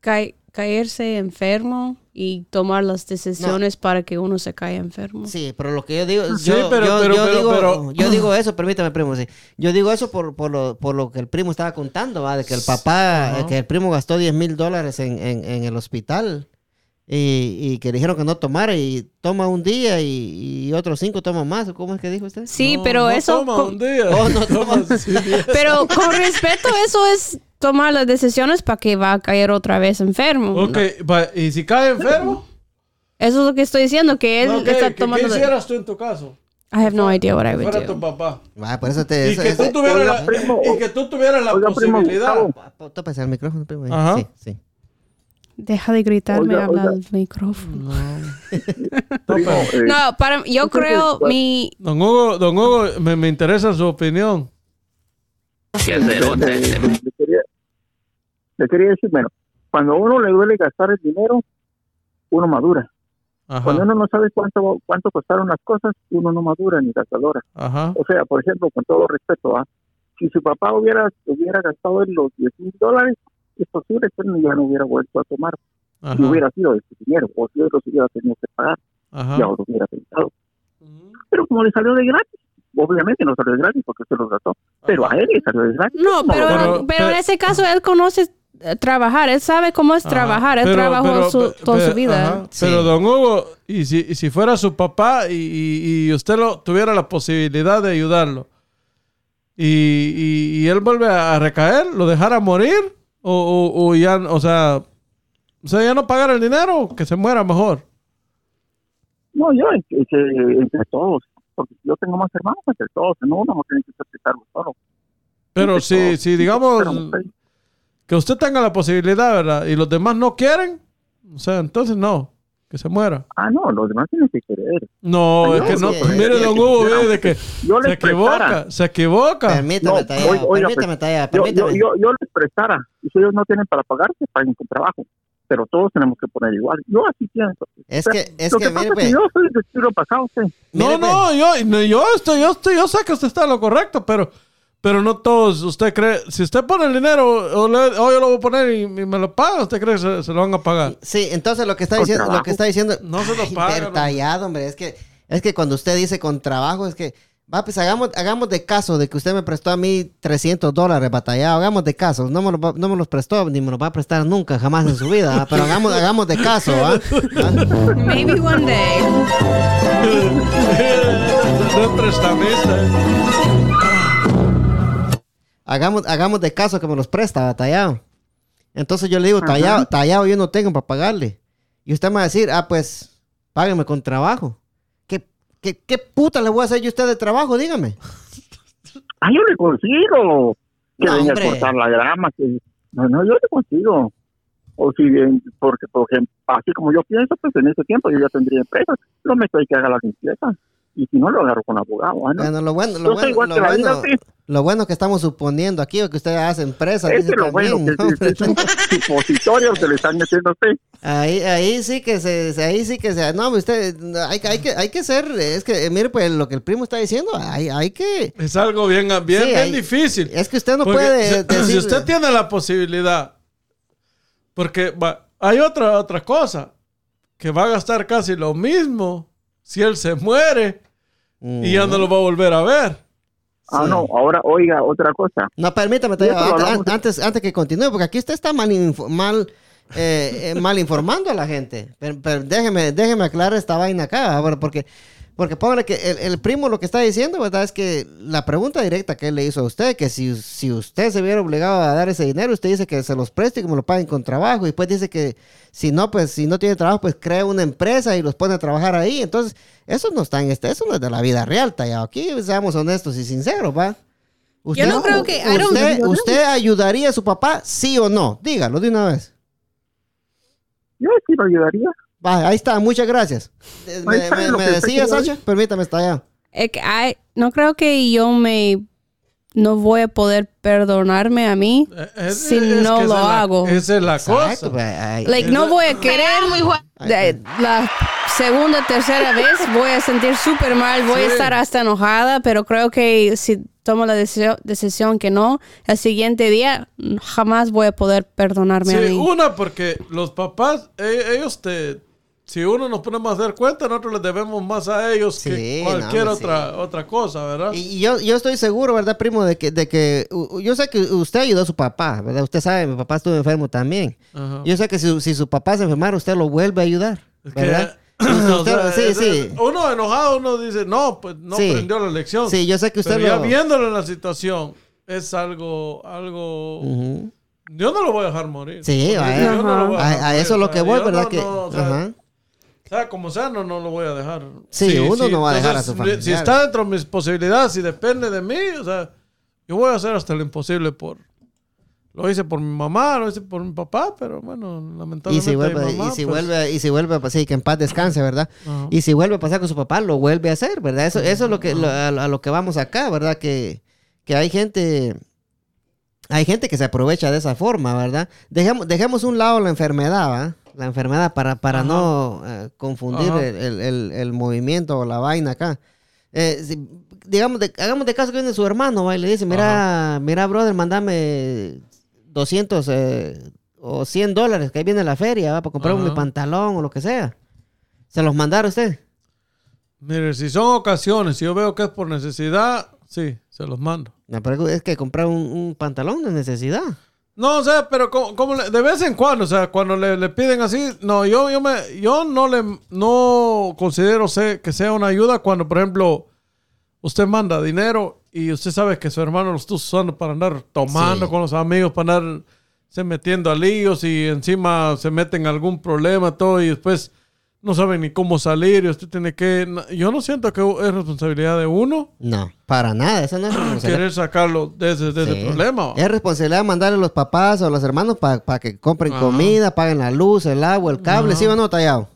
ca- caerse enfermo y tomar las decisiones para que uno se caiga enfermo. Sí, pero lo que yo digo, Sí, yo, pero- yo- pero- yo pero- digo, pero- yo digo eso, permítame, primo, sí. Yo digo eso por, por, lo, por lo que el primo estaba contando, ¿va? de que el papá, que el primo gastó 10 mil dólares en, en, en el hospital y, y que dijeron que no tomara y toma un día y, y otros cinco toma más. ¿Cómo es que dijo usted? Sí, No, pero no eso... Toma con- un día. Oh, no Toma. Pero con respeto, eso es tomar las decisiones para que va a caer otra vez enfermo. Ok, va, ¿y si cae enfermo? Eso es lo que estoy diciendo, que él No, ¿qué, está qué- tomando... qué hicieras tú en tu caso? I have no idea what I would fuera tu do. papá. Va, por eso te... Y eso- que eso- tú tuvieras Oiga, la, primo, y que tú tuvieras la oiga, primo, posibilidad. Gustavo. Pa- pa- Tópese el micrófono, primo. Ah. Sí, sí. Deja de gritarme Oiga, habla oiga. al micrófono. Primo, eh, No, para, yo ¿tú crees creo que- mi... Don Hugo, don Hugo, me, me interesa su opinión. le, le quería, le quería decir, bueno, cuando a uno le duele gastar el dinero, uno madura. Ajá, Cuando uno no sabe cuánto cuánto costaron las cosas, uno no madura ni gastadora. ajá, O sea, por ejemplo, con todo respeto, ¿ah? si su papá hubiera hubiera gastado los 10 mil dólares, es posible que él ya no hubiera vuelto a tomar si ajá, hubiera sido ese dinero, o si él los hubiera tenido que pagar, ajá. ya lo hubiera pensado. Pero como le salió de gratis, obviamente no salió de gratis porque se los gastó, pero a él le salió de gratis. No, pero, pero- pero en pero- ese caso él conoce eh, trabajar, él sabe cómo es Ajá. trabajar, él Pero- trabajó pero- su- toda pe- su vida. ajá. Sí. Pero don Hugo, y si, y si fuera su papá y, y- y usted lo, tuviera la posibilidad de ayudarlo y, y- y él vuelve a recaer, lo dejara morir o, o- o ya, o sea, o sea, ya no pagar el dinero, que se muera mejor. No, yo, entre todos, porque yo tengo más hermanos, entre todos, no uno no tiene que ser cargo solo. Pero Entre si, todos. si digamos que usted tenga la posibilidad, ¿verdad? Y los demás no quieren, o sea, entonces no, que se muera. ah, no, los demás tienen que querer. No, Ay, es no, que no. sí, Mire, sí, don Hugo, ve de que Yo se equivoca, se equivoca. Permítame, No, oiga, oiga, permítame, Tallado, Yo, yo, permítame. yo, yo les prestara, y si ellos no tienen para pagar, que paguen con trabajo. Pero todos tenemos que poner igual. Yo así pienso. Es O sea, que, es lo que, que, pasa mire, es que pues, yo soy del estilo pasado, sí. No, mire, pues, no, yo, no, yo estoy, yo estoy, yo sé que usted está en lo correcto, pero, pero no todos, usted cree, si usted pone el dinero, o, le- o yo lo voy a poner y, y me lo paga, usted cree que se, se lo van a pagar. Sí, entonces lo que está diciendo, lo trabajo. que está diciendo, No se lo Ay, pagan, pero hombre. tallado, hombre, es que, es que cuando usted dice con trabajo, es que, va, pues hagamos, hagamos de caso de que usted me prestó a mí 300 dólares batallado, hagamos de caso, no me, los va- no me los prestó, ni me los va a prestar nunca, jamás en su vida, ¿ah? pero hagamos, hagamos de caso, ¿ah? Maybe one day. no es prestamista. Hagamos, hagamos de caso que me los presta, batallado. Entonces yo le digo, tallado, tallado yo no tengo para pagarle. Y usted me va a decir, ah, pues, págame con trabajo. ¿Qué, qué, qué puta le voy a hacer yo a usted de trabajo? Dígame. Ah, yo le consigo. Que No, venga a cortar la grama. Que... No, no, yo le consigo. O si bien, porque, porque así como yo pienso, pues en ese tiempo yo ya tendría empresa. Lo meto ahí que haga la limpieza. Y si no, lo agarro con abogado. Ah, no. Bueno, lo bueno, lo bueno, igual lo que la vida, bueno, sí. Lo bueno que estamos suponiendo aquí, que usted hace empresa. Es lo bueno, también, ¿no? que- es un supositorio que le están metiendo a usted. Ahí, ahí sí que se, ahí sí que se, no, usted, hay, que- hay que, hay que ser, es que, mire, pues lo que el primo está diciendo, hay, hay que, Es algo bien, bien, Sí, bien hay- difícil. es que usted no Porque puede si, decir, si usted tiene la posibilidad, porque va, hay otra, otra cosa, que va a gastar casi lo mismo si él se muere y ya no lo va a volver a ver. Ah, Sí. no, ahora oiga otra cosa. No, permítame, eso lo antes, antes, antes que continúe, porque aquí usted está mal, mal, eh, eh, mal informando a la gente. Pero, pero déjeme, déjeme aclarar esta vaina acá, porque, porque póngale que el, el primo lo que está diciendo, ¿verdad? Es que la pregunta directa que él le hizo a usted, que si, si usted se viera obligado a dar ese dinero, usted dice que se los preste y que me lo paguen con trabajo, y después dice que si no, pues si no tiene trabajo, pues crea una empresa y los pone a trabajar ahí. Entonces, eso no está en este, eso no es de la vida real, tallado. Aquí seamos honestos y sinceros, ¿va? Yo no creo que- usted, ¿Usted ayudaría a su papá, sí o no? Dígalo de una vez. Yo sí lo ayudaría. Va, ahí está, muchas gracias. Eh, ¿Me, me- me decía, Sacha? Permítame, está allá. Es que hay- no creo que yo me no voy a poder perdonarme a mí Es- si es no lo esa es la- hago. Esa es la Exacto, cosa. pues, ay, Like, no voy a querer de- la segunda, tercera vez voy a sentir súper mal, voy a Sí. estar hasta enojada, pero creo que si tomo la decisión que no, el siguiente día jamás voy a poder perdonarme a Sí, mí. una, porque los papás, e- ellos te. Si uno nos ponemos a dar cuenta, nosotros les debemos más a ellos Sí, que cualquier otra, otra cosa, ¿verdad? Y yo, yo estoy seguro, ¿verdad, primo? De que, de que yo sé que usted ayudó a su papá, ¿verdad? Usted sabe, mi papá estuvo enfermo también. Ajá. Yo sé que si, si su papá se enfermara, usted lo vuelve a ayudar, ¿verdad? o Usted- sea, sí, sí. Uno enojado, uno dice, no, pues no Sí. aprendió la lección. Sí, yo sé que usted Pero ya lo- viéndolo en la situación, es algo, algo... Yo no lo voy a dejar morir. Sí, Yo a, no lo voy a- dejar a morir, eso es lo que voy, ¿verdad? que, no, o sea, ajá. Sea como sea, no, no lo voy a dejar. Sí, uno no va a dejar a su Si familiar. está dentro de mis posibilidades, si depende de mí, o sea, yo voy a hacer hasta lo imposible por... Lo hice por mi mamá, lo hice por mi papá, pero bueno, Y lamentablemente si vuelve, mi mamá, y si pues, vuelve, y si vuelve a pasar, que en paz descanse, ¿verdad? Ajá. Y si vuelve a pasar con su papá, lo vuelve a hacer, ¿verdad? Eso, eso es lo que, lo- a, a lo que vamos acá, ¿verdad? Que, que hay gente, hay gente que se aprovecha de esa forma, ¿verdad? Dejemos, dejemos un lado la enfermedad, ¿va? La enfermedad para, para Ajá. no eh, confundir el, el- el- movimiento o la vaina acá. Eh, si- digamos, de- hagamos de caso que viene su hermano, ¿va? Y le dice, mira, mira, brother, mandame 200 eh, o 100 dólares, que ahí viene la feria, ¿va? Para comprar mi pantalón o lo que sea. ¿Se los mandaron usted? Mire, si son ocasiones, si yo veo que es por necesidad, sí, se los mando. No, pero es que comprar un, un pantalón de necesidad. No, o sea, pero como, como le- de vez en cuando, o sea, cuando le, le piden así, no, yo, yo, me, yo no le no considero se- que sea una ayuda cuando, por ejemplo, usted manda dinero y usted sabe que su hermano lo está usando para andar tomando Sí. con los amigos, para andar se metiendo a líos y encima se mete en algún problema, todo, y después no saben ni cómo salir y usted tiene que... Yo no siento que es responsabilidad de uno No, para nada. Eso no es responsabilidad. querer sacarlo de ese, de ese problema. Es responsabilidad mandarle a los papás o a los hermanos para que compren Ajá. comida, paguen la luz, el agua, el cable. Ajá. ¿Sí o no, Tallado?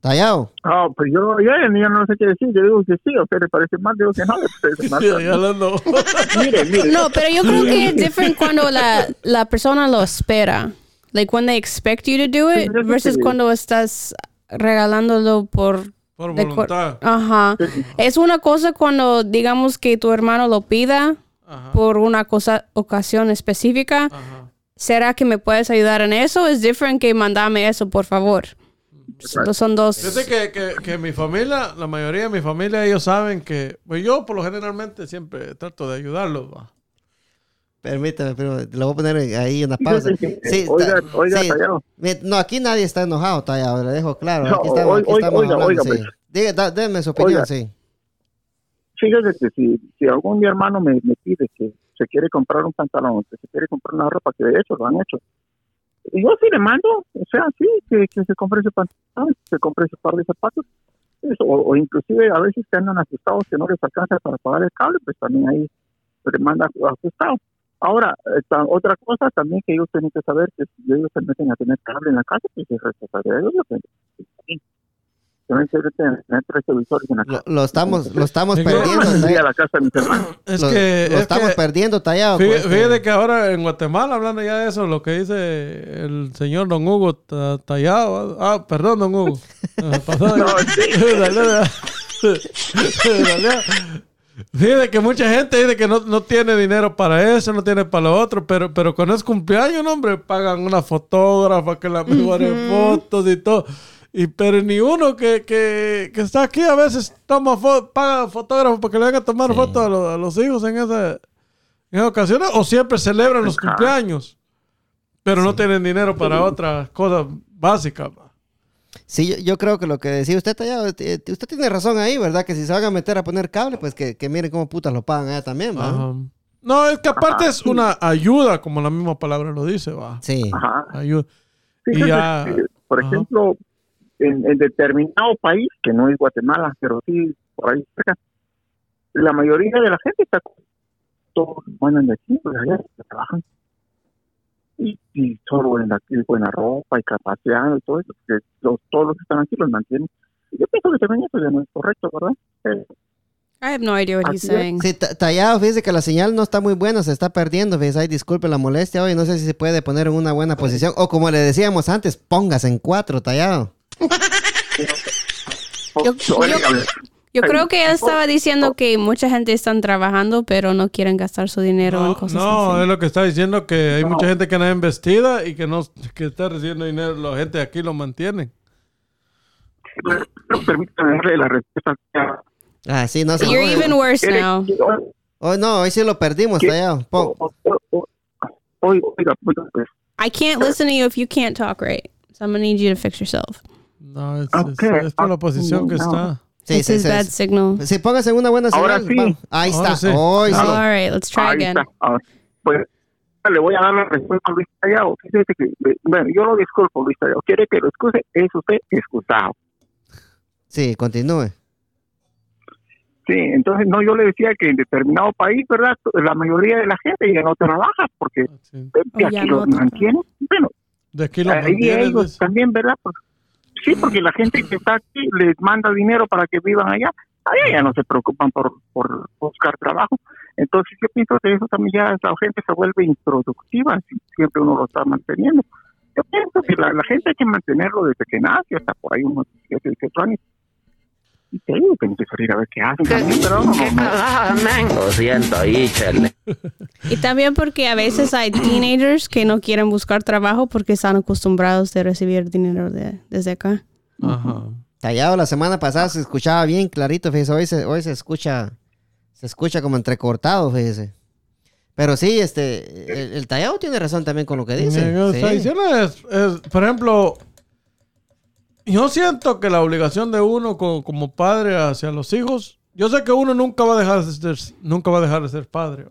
Tallado. Ah, pues yo, yo, yo no sé qué decir. Yo digo que sí, a usted le parece mal, digo que no. le parece mal. Hablando. mire, mire. No, pero yo creo que es different cuando la, la persona lo espera. Like when they expect you to do it eso versus cuando estás regalándolo por... Por voluntad. Ajá. Es una cosa cuando digamos que tu hermano lo pida Ajá. por una cosa, ocasión específica. Ajá. ¿Será que me puedes ayudar en eso? Es different que mandame eso, por favor. So- Son dos. Fíjate que, que, que mi familia, la mayoría de mi familia, ellos saben que, pues yo por lo generalmente siempre trato de ayudarlos. ¿va? Permítame, pero le voy a poner ahí una pausa. Sí, Oiga, oiga, sí. No, aquí nadie está enojado, Tallado. Le dejo claro. No, Aquí estamos, oiga, aquí estamos oiga, hablando, oiga, sí. pues. Diga, da- déme su opinión, sí. Fíjese que si, si algún mi hermano me, me pide que se quiere comprar un pantalón, que se quiere comprar una ropa, que de hecho lo han hecho. Y yo sí le mando, o sea, sí, que, que se compre ese pantalón, que se compre ese par de zapatos. Eso, o, o inclusive a veces que andan asustados que no les alcanza para pagar el cable, pues también ahí se le manda ajustado. Ahora, esta, otra cosa también que ellos tienen que saber que si ellos se meten a tener cable en la casa, pues es responsabilidad de ellos. sí. También se meten a tener tres televisores en la Lo, casa. lo estamos, lo estamos perdiendo. Hermanos. Es lo, que, lo es estamos que perdiendo, Tallado. pues, fíjate que ahora en Guatemala, hablando ya de eso, lo que dice el señor Don Hugo Ta- Tallado. Ah, perdón, Don Hugo. Ah, perdón. Sí. Fíjate que mucha gente dice que no, no tiene dinero para eso, no tiene para lo otro, pero, pero cuando es cumpleaños, no, hombre, pagan una fotógrafa que la mejores fotos y todo. Y pero ni uno que, que, que está aquí a veces toma fo- paga fotógrafos para que le a tomar Sí. fotos a, los- a los hijos en esa, en esas ocasiones, o siempre celebran los cumpleaños, pero no tienen dinero para otras cosas básicas. Sí, yo, yo creo que lo que decía usted, Tallado, eh, usted tiene razón ahí, ¿verdad? Que si se van a meter a poner cable, pues que, que miren cómo putas lo pagan allá también, ¿va? Ajá. No, es que aparte es una ayuda, como la misma palabra lo dice, va. Sí. Ajá. Ayuda. Y ya. que, por ejemplo, en, en determinado país, que no es Guatemala, pero sí por ahí cerca, la mayoría de la gente está todos mandan de aquí, pues allá trabajan. Y, y solo en la y buena ropa y capacidad y todo eso, que los, todos los que están aquí los mantienen. Yo pienso que también eso ya no es correcto, ¿verdad? Eh, I have no idea what he's saying. Sí, Ta- Tallado, fíjese que la señal no está muy buena, se está perdiendo. Fíjese, ay, disculpe la molestia hoy, no sé si se puede poner en una buena posición. O como le decíamos antes, póngase en cuatro, Tallado. Yo- yo- Yo creo que él estaba diciendo que mucha gente están trabajando, pero no quieren gastar su dinero en No, cosas no, así. es lo que está diciendo que hay mucha gente que no es investida y que no que está recibiendo dinero. La gente aquí lo mantiene. Pero permítame darle la respuesta. Ah, sí, no se You're enoje. even worse now. Hoy no, hoy sí lo perdimos, ¿Qué? Tallado. Po- o- o- o- Oiga, oiga, oiga, pues, I can't listen to you if you can't talk right. So I'm gonna need you to fix yourself. No, es, Ok, es- es por la posición que no. está. Sí, This sí, is sí, bad sí. signal. Sí, póngase una buena Ahora señal. sí. Ahí Ahora está. sí. Hoy sí. All right, let's try Ahí again. está. Ah, pues le voy a dar la respuesta a Luis Tallado. Fíjese que, bueno, yo lo disculpo, Luis Tallado. ¿Quiere que lo excuse? Es usted excusado. Sí, continúe. Sí, entonces no, yo le decía que en determinado país, ¿verdad? La mayoría de la gente ya no trabaja porque Sí. eh, Oh, ya aquí no los mantienen. Bueno, De aquí lo ahí ellos también, ¿verdad? Pues, sí, porque la gente que está aquí les manda dinero para que vivan allá. Allá ya no se preocupan por, por buscar trabajo. Entonces yo pienso que eso también ya la gente se vuelve improductiva si siempre uno lo está manteniendo. Yo pienso que la, gente hay que mantenerlo desde que nace hasta por ahí unos 17, 18 años. Y te digo, tengo que salir a ver qué hacen también, pero no, no, no. Lo siento, ahí, chale. Y también porque a veces hay teenagers que no quieren buscar trabajo porque están acostumbrados de recibir dinero de- desde acá. Ajá. Tallado la semana pasada se escuchaba bien clarito, fíjese. Hoy se, hoy se escucha, se escucha como entrecortado, fíjese. Pero sí, este, el, el tallado tiene razón también con lo que dice. Que está Sí. diciendo es, es, por ejemplo, yo siento que la obligación de uno co- como, padre hacia los hijos, yo sé que uno nunca va a dejar de ser, nunca va a dejar de ser padre.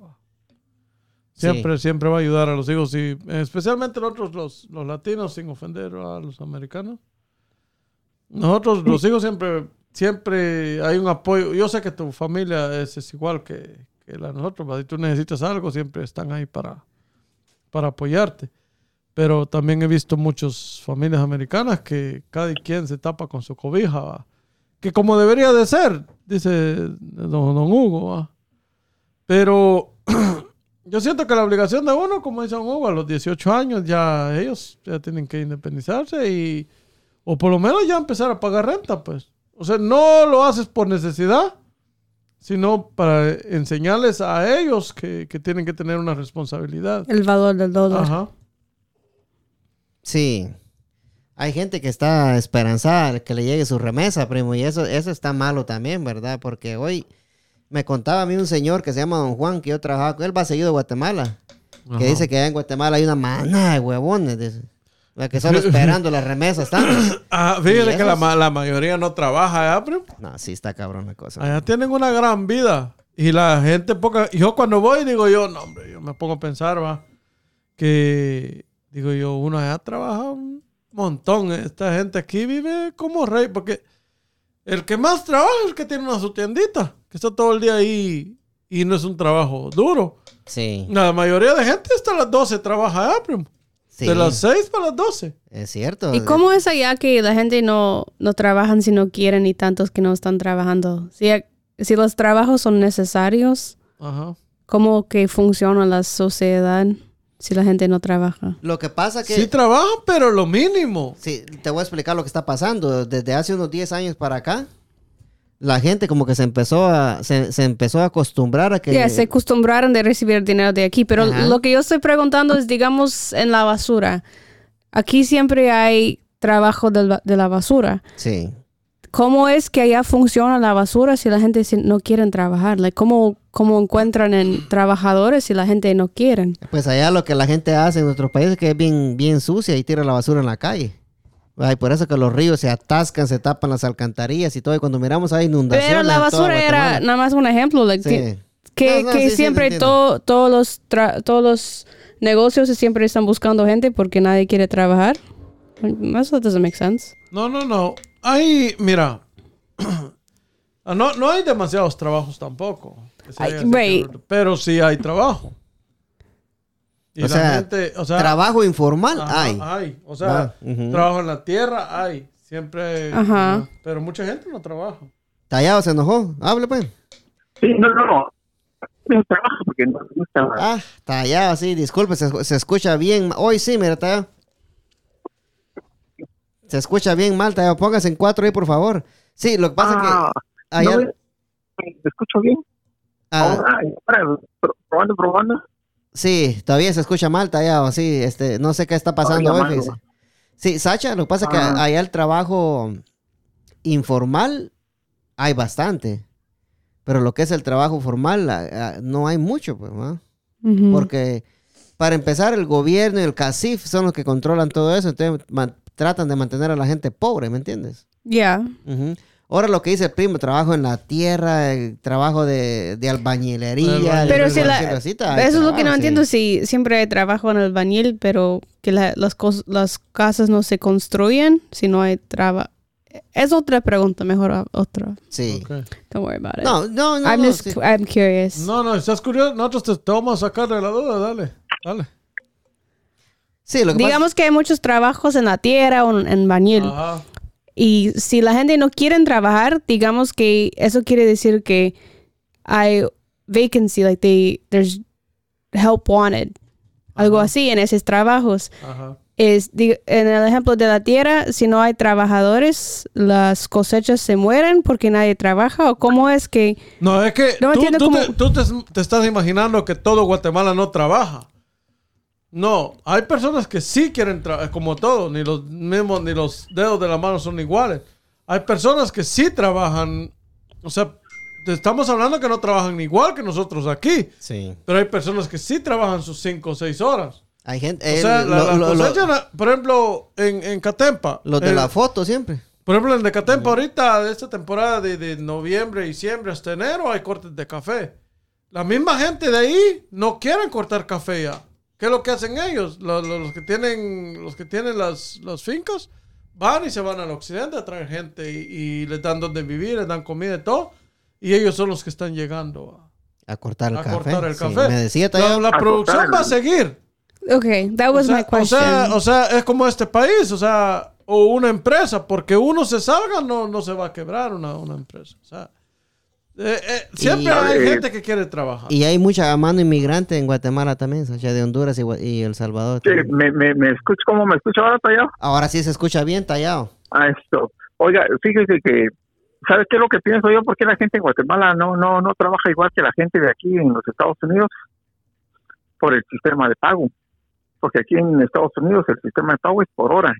Siempre, siempre va a ayudar a los hijos y especialmente nosotros los, los latinos, sin ofender a los americanos. Nosotros los hijos siempre, siempre hay un apoyo. Yo sé que tu familia es, es igual que, que la de nosotros. ¿va? Si tú necesitas algo, siempre están ahí para, para apoyarte. Pero también he visto muchas familias americanas que cada quien se tapa con su cobija, ¿va? que como debería de ser, dice don, don Hugo. ¿va? Pero yo siento que la obligación de uno, como dice don Hugo, a los 18 años ya ellos ya tienen que independizarse y, o por lo menos ya empezar a pagar renta, pues. O sea, no lo haces por necesidad, sino para enseñarles a ellos que, que tienen que tener una responsabilidad. El valor del dólar. Ajá. Sí. Hay gente que está esperanzada que le llegue su remesa, primo, y eso, eso está malo también, ¿verdad? Porque hoy me contaba a mí un señor que se llama Don Juan, que yo trabajaba con él, va seguido a Guatemala, que dice que allá en Guatemala hay una manada de huevones, que solo esperando las remesas están. Ah, fíjate que la, la mayoría no trabaja allá, primo. No, sí está cabrón la cosa. Allá tienen una gran vida. Y la gente poca... Yo cuando voy digo yo, no, hombre, yo me pongo a pensar, va, que digo yo, uno allá trabaja un montón. Esta gente aquí vive como rey, porque el que más trabaja es el que tiene una su tiendita, que está todo el día ahí y no es un trabajo duro. Sí, La mayoría de gente hasta las 12 trabaja allá, primo. sí, De las 6 para las 12. es cierto. ¿Y cómo es allá que la gente no, no trabajan si no quieren y tantos que no están trabajando? Si, si los trabajos son necesarios, Ajá. ¿cómo que funciona la sociedad si la gente no trabaja? Lo que pasa que... Sí trabajan, pero lo mínimo. Sí, te voy a explicar lo que está pasando. Desde hace unos 10 años para acá, la gente como que se empezó a, se, se empezó a acostumbrar a que... Ya, se acostumbraron de recibir dinero de aquí, pero Ajá. lo que yo estoy preguntando es, digamos, en la basura. Aquí siempre hay trabajo de la basura. Sí. ¿Cómo es que allá funciona la basura si la gente no quiere trabajar? Like, ¿cómo, ¿Cómo encuentran en trabajadores si la gente no quiere? Pues allá lo que la gente hace en nuestro país es que es bien, bien sucia y tira la basura en la calle. Ay, por eso que los ríos se atascan, se tapan las alcantarillas y todo. Y cuando miramos hay inundaciones. Pero la en toda basura era nada más un ejemplo. like, Sí. que que, No, no, que sí, sí, siempre entiendo. to- todos, los tra- todos los negocios siempre están buscando gente porque nadie quiere trabajar. Eso doesn't make sense. No, no, no. Hay, mira, ah, no, no hay demasiados trabajos tampoco. Que Ay, right. que- Pero sí hay trabajo. Y O la sea, gente, o sea, trabajo informal ajá, hay. hay. O sea, trabajo en la tierra hay. Siempre. Ajá. Pero mucha gente no trabaja. Tallado se enojó. Hable pues. Sí, no, no, no. No trabajo porque no, no. Ah, tallado, sí, disculpe, se, se escucha bien. Hoy sí, mira, tallado. Se escucha bien mal, tallado. Póngase en cuatro ahí, por favor. Sí, lo que pasa Ah, allá- ¿No me- ¿Me escucho bien? Ah, probando, probando. sí, todavía se escucha mal, Tallado. Sí, este, no sé qué está pasando hoy. fíjese. Sí, Sacha, lo que pasa es que Ah. allá el trabajo informal hay bastante. Pero lo que es el trabajo formal, ah, ah, no hay mucho, pues, ¿no? Porque para empezar, el gobierno y el CACIF son los que controlan todo eso. Entonces, man- tratan de mantener a la gente pobre, ¿me entiendes? Yeah. Ujú. Ahora lo que dice el primo, trabajo en la tierra, el trabajo de, de albañilería. de Pero si la, eso es lo que no sí. entiendo, si siempre hay trabajo en el bañil, pero que la- las, cos- las casas no se construyen si no hay trabajo. Es otra pregunta, mejor otra. Sí. Don't worry about it. No, no, no. I'm no, just, sí. I'm curious. No, no, estás curioso. Nosotros te, te vamos a sacar de la duda. Dale, dale. Sí, lo que pasa- Digamos que hay muchos trabajos en la tierra o en, en bañil. Ajá. Y si la gente no quiere trabajar, digamos que eso quiere decir que hay vacancy, like they, there's help wanted. Algo así en esos trabajos. Ajá. Es, en el ejemplo de la tierra, si no hay trabajadores, las cosechas se mueren porque nadie trabaja. ¿O cómo es que No, es que No tú, cómo- te, tú te- te estás imaginando que todo Guatemala no trabaja. No, hay personas que sí quieren trabajar, como todo, ni los mismos, ni los dedos de la mano son iguales. Hay personas que sí trabajan, o sea, estamos hablando que no trabajan igual que nosotros aquí, Sí. pero hay personas que sí trabajan sus 5 o 6 horas. Hay gente. O eh, sea, la, lo- la lo- lo- cosecha, la- por ejemplo, en, en Catempa. los de el- la foto siempre. por ejemplo, en Decatempa ahorita, de esta temporada de, de noviembre, diciembre hasta enero, hay cortes de café. La misma gente de ahí no quieren cortar café ya. ¿Qué es lo que hacen ellos? Los, los- los que tienen, los que tienen las, las fincas van y se van al occidente a traer gente y, y les dan donde vivir, les dan comida y todo. Y ellos son los que están llegando A cortar el a, a café. cortar el Sí, café. Me decía la, todavía. la A producción cortar. va a seguir. Okay, that was o, sea, my o question. sea, o sea, es como este país, o sea, o una empresa, porque uno se salga, no, no se va a quebrar una, una empresa. O sea, eh, eh, siempre Y- hay Eh, gente que quiere trabajar. Y hay mucha mano inmigrante en Guatemala también, Sacha, de Honduras y, El Salvador. Sí, me, me, me escucho, ¿cómo me escucha ahora, Tallado? Ahora sí se escucha bien tallado. a esto. Oiga, fíjese que, ¿sabes qué es lo que pienso yo? ¿Por qué la gente en Guatemala no, no, no trabaja igual que la gente de aquí en los Estados Unidos? Por el sistema de pago. Porque aquí en Estados Unidos el sistema de pago es por hora.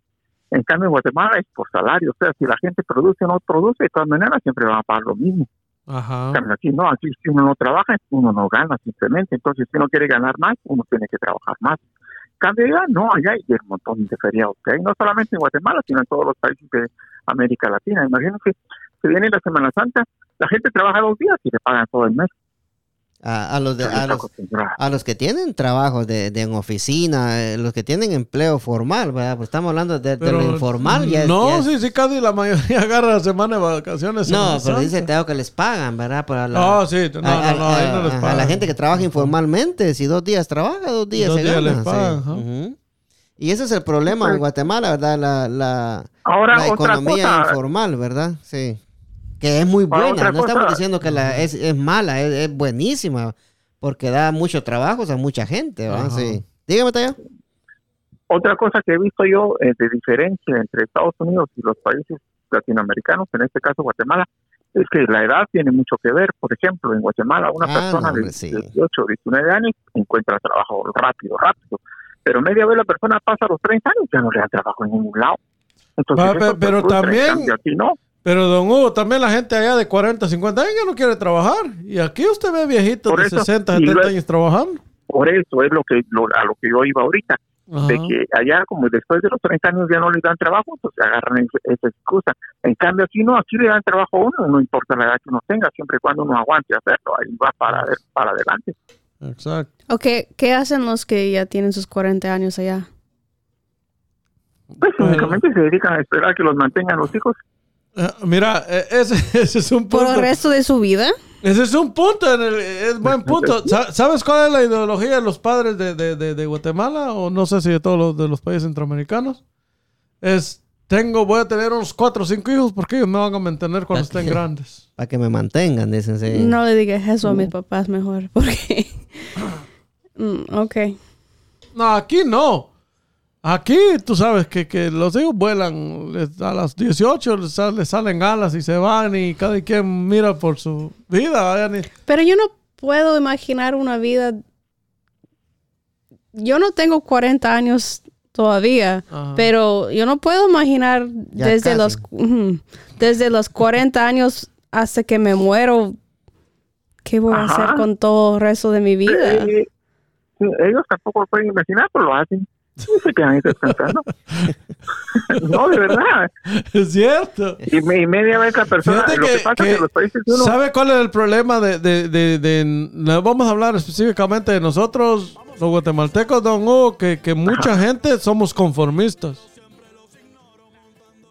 En cambio, en Guatemala es por salario. O sea, si la gente produce o no produce, de todas maneras siempre van a pagar lo mismo. Ajá. En cambio, aquí no, aquí si uno no trabaja, uno no gana simplemente. Entonces, si uno quiere ganar más, uno tiene que trabajar más. Cambio, no, allá hay un montón de feriados que hay, no solamente en Guatemala, sino en todos los países de América Latina. Imagínense, que viene la Semana Santa, la gente trabaja dos días y le pagan todo el mes. A, a los de, a, los, a los que tienen trabajos de, de en oficina, eh, los que tienen empleo formal, ¿verdad? Pues estamos hablando de, lo informal. Ya es- no, es- sí, sí, casi la mayoría agarra la semana de vacaciones. No, pero dice. Teo que les pagan, ¿verdad? Para la, No, sí, no, a, no, no, ahí no les a- a pagan. la gente que trabaja informalmente, si dos días trabaja, dos días Dos se días gana. les sí. Y ese es el problema en Guatemala, ¿verdad? La, la, Ahora, la otra economía cosa, informal, ¿verdad? Sí. Que es muy buena. No estamos cosa- diciendo que la, es, es mala, es, es buenísima. Porque da mucho trabajo a mucha gente. Sí. Dígame, Tayo. otra cosa que he visto yo eh, de diferencia entre Estados Unidos y los países latinoamericanos, en este caso Guatemala, es que la edad tiene mucho que ver. Por ejemplo, en Guatemala una Ah, persona no, hombre, de sí. 18 o 19 años encuentra trabajo rápido, rápido. Pero media vez la persona pasa los 30 años ya no le da trabajo en ningún lado. Entonces, pero también- cambio aquí no. Pero, don Hugo, también la gente allá de 40, 50 años ya no quiere trabajar. Y aquí usted ve viejitos Por de eso, 60, y 70 luego- años trabajando. Por eso es lo que lo- a lo que yo iba ahorita. Ajá. de que allá como después de los 30 años ya no les dan trabajo, pues agarran esa excusa. En cambio aquí no, aquí le dan trabajo a uno, no importa la edad que uno tenga, siempre y cuando uno aguante hacerlo, ahí va para, para adelante. Exacto. Okay, ¿qué hacen los que ya tienen sus 40 años allá? Pues Bueno. únicamente se dedican a esperar que los mantengan los hijos. Eh, mira, eh, ese, ese es un ¿Por punto. el resto de su vida? Ese es un punto, en el- es buen punto. Sa- ¿Sabes cuál es la ideología de los padres de, de- de- de Guatemala? O no sé si de todos los de los países centroamericanos. Es, tengo, voy a tener unos cuatro o cinco hijos porque ellos me van a mantener cuando estén grandes. Para que me mantengan, dicen. Sí. No le digas eso a mis papás mejor, porque... Mm, ok. No, aquí no. Aquí, tú sabes que, que los hijos vuelan les- a las 18, les, sal- les salen alas y se van y cada quien mira por su vida. Pero yo no puedo imaginar una vida. Yo no tengo 40 años todavía, Ajá. pero yo no puedo imaginar Ya desde casi. los desde los 40 años hasta que me muero qué voy a Ajá. hacer con todo el resto de mi vida. Eh, sí, ellos tampoco lo pueden imaginar, pero lo hacen. Se quedan ahí descansando. no, de verdad. Es cierto. Y, me- y media vez la persona, Fíjate lo que, que- pasa que- es que los países de uno, ¿Sabe cuál es el problema de, de, de, de- no vamos a hablar específicamente de nosotros, los guatemaltecos, don Hugo, que, que mucha gente somos conformistas.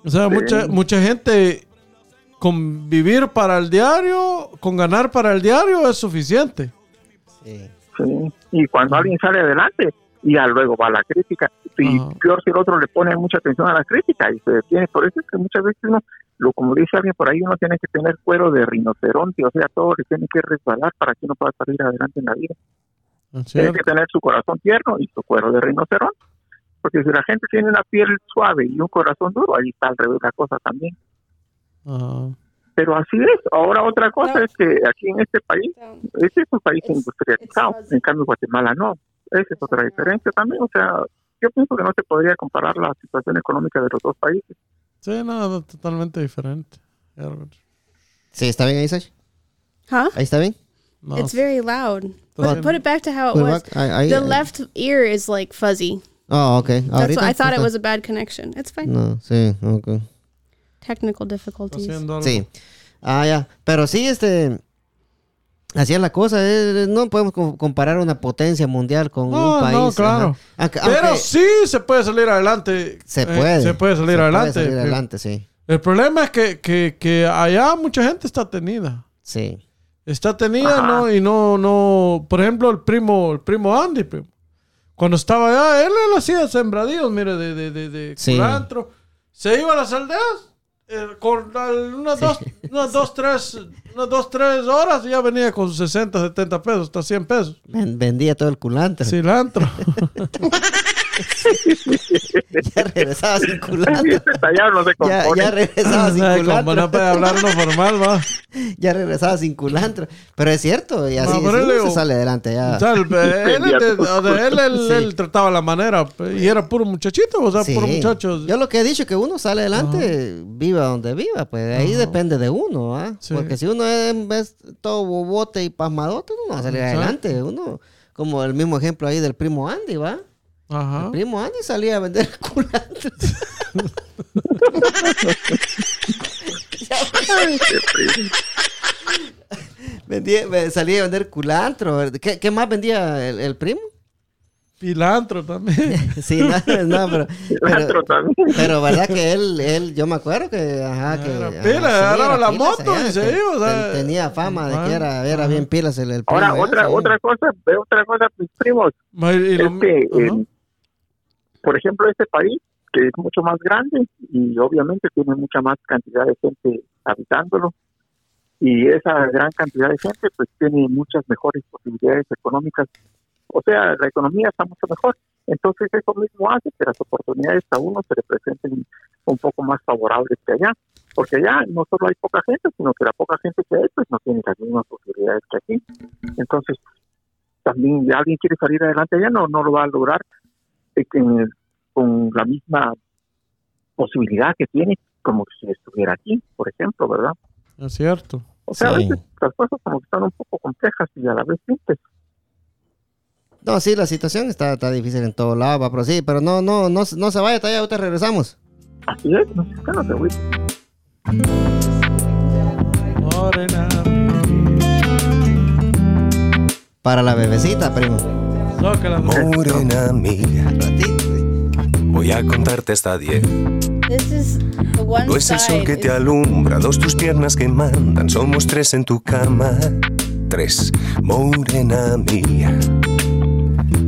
O sea, Sí. mucha, mucha gente con vivir para el diario, con ganar para el diario es suficiente. Sí. sí, y cuando alguien sale adelante, y ya luego va la crítica. Y Ajá. peor si el otro le pone mucha atención a la crítica y se detiene. Por eso es que muchas veces uno, lo como dice alguien por ahí, uno tiene que tener cuero de rinoceronte, o sea, todo le tiene que resbalar para que uno pueda salir adelante en la vida. ¿Es Tiene que tener su corazón tierno y su cuero de rinoceronte. Porque si la gente tiene una piel suave y un corazón duro, ahí está al revés la cosa también. Ajá. Pero así es. Ahora otra cosa No. es que aquí en este país, este es un país industrializado, en cambio Guatemala no. Esa es otra diferencia también. O sea, yo pienso que no se podría comparar la situación económica de los dos países. Sí, no, totalmente diferente. Sí, ¿está bien ahí, Sash? Huh? ¿Ahí está bien? No, It's very loud. Put, put it back to how it it was. Ahí- ahí- The left ear is like fuzzy. Oh, ok. That's Ahorita. what I thought it está- was a bad connection. It's fine. No, sí, ok. Technical difficulties. Sí. Ah, ya. Pero sí, este. Así es la cosa. eh, no podemos co- comparar una potencia mundial con No, un país. no, claro. Aunque- Pero aunque sí se puede salir adelante. se Eh, puede. se puede salir adelante. salir Que- adelante, sí. El problema es que, que, que allá mucha gente está tenida. Sí. Está tenida, Ajá. ¿no? Y no, no. Por ejemplo, el primo, el primo Andy, primo. Cuando estaba allá, él, él hacía sembradíos, mire, de, de, de, de Sí. culantro. Se iba a las aldeas eh, con unas, dos, unas dos, tres, unas dos, tres horas ya venía con 60, 70 pesos, hasta 100 pesos. Ven- vendía todo el culantro. Cilantro. Ya regresaba sin culantro. Este tallado no se Ya, compone. ya regresaba sin Ay, como no culantro. puede hablar uno formal, va. Ya regresaba sin culantro. Pero es cierto, y así, No, él le- se sale adelante ya. O sea, el- él, él- o sea, él- él- Sí. él trataba la manera y era puro muchachito, o sea, Sí. puro muchacho. Yo lo que he dicho es que uno sale adelante, viva donde viva, pues ahí depende de uno, ¿ah? Sí. Porque si uno es, es todo bobote y pasmadote, uno no va a salir adelante. Uno, como el mismo ejemplo ahí del primo Andy, ¿va? Ajá. El primo Andy salía a vender culantro. Vendía- ve- salía a vender culantro. ¿Qué, qué más vendía el, el primo? Pilantro también. Sí, no, no, pero, Cilantro pero, también. pero verdad que él, él, yo me acuerdo que, ajá, que Era ajá, pila, agarraba era la pilas moto allá, y se que iba, o sea, ten- tenía fama de que era, era bien pilas el, el primo. Ahora, allá, otra otra cosa, otra cosa, mis primos. Y lo- es que, ajá. eh, por ejemplo, este país, que es mucho más grande y obviamente tiene mucha más cantidad de gente habitándolo, y esa gran cantidad de gente pues tiene muchas mejores posibilidades económicas. O sea, la economía está mucho mejor. Entonces eso mismo hace que las oportunidades a uno se le presenten un poco más favorables que allá. Porque allá no solo hay poca gente, sino que la poca gente que hay pues no tiene las mismas posibilidades que aquí. Entonces, también si alguien quiere salir adelante allá, no, no lo va a lograr eh, que- con la misma posibilidad que tiene como si estuviera aquí, por ejemplo, ¿verdad? Es cierto. O sea, a veces las cosas como que están un poco complejas y a la vez simples. No, sí, la situación está, está difícil en todo lado, va, pero sí, pero no, no, no, no se vaya, todavía ahorita regresamos. Así es, no no te voy. Para la bebecita, primo. Zócala. Morena amiga, Ratito. voy a contarte hasta 10. This is the one No es el sol que te alumbra, dos tus piernas que mandan, somos tres en tu cama. Tres, morena mía.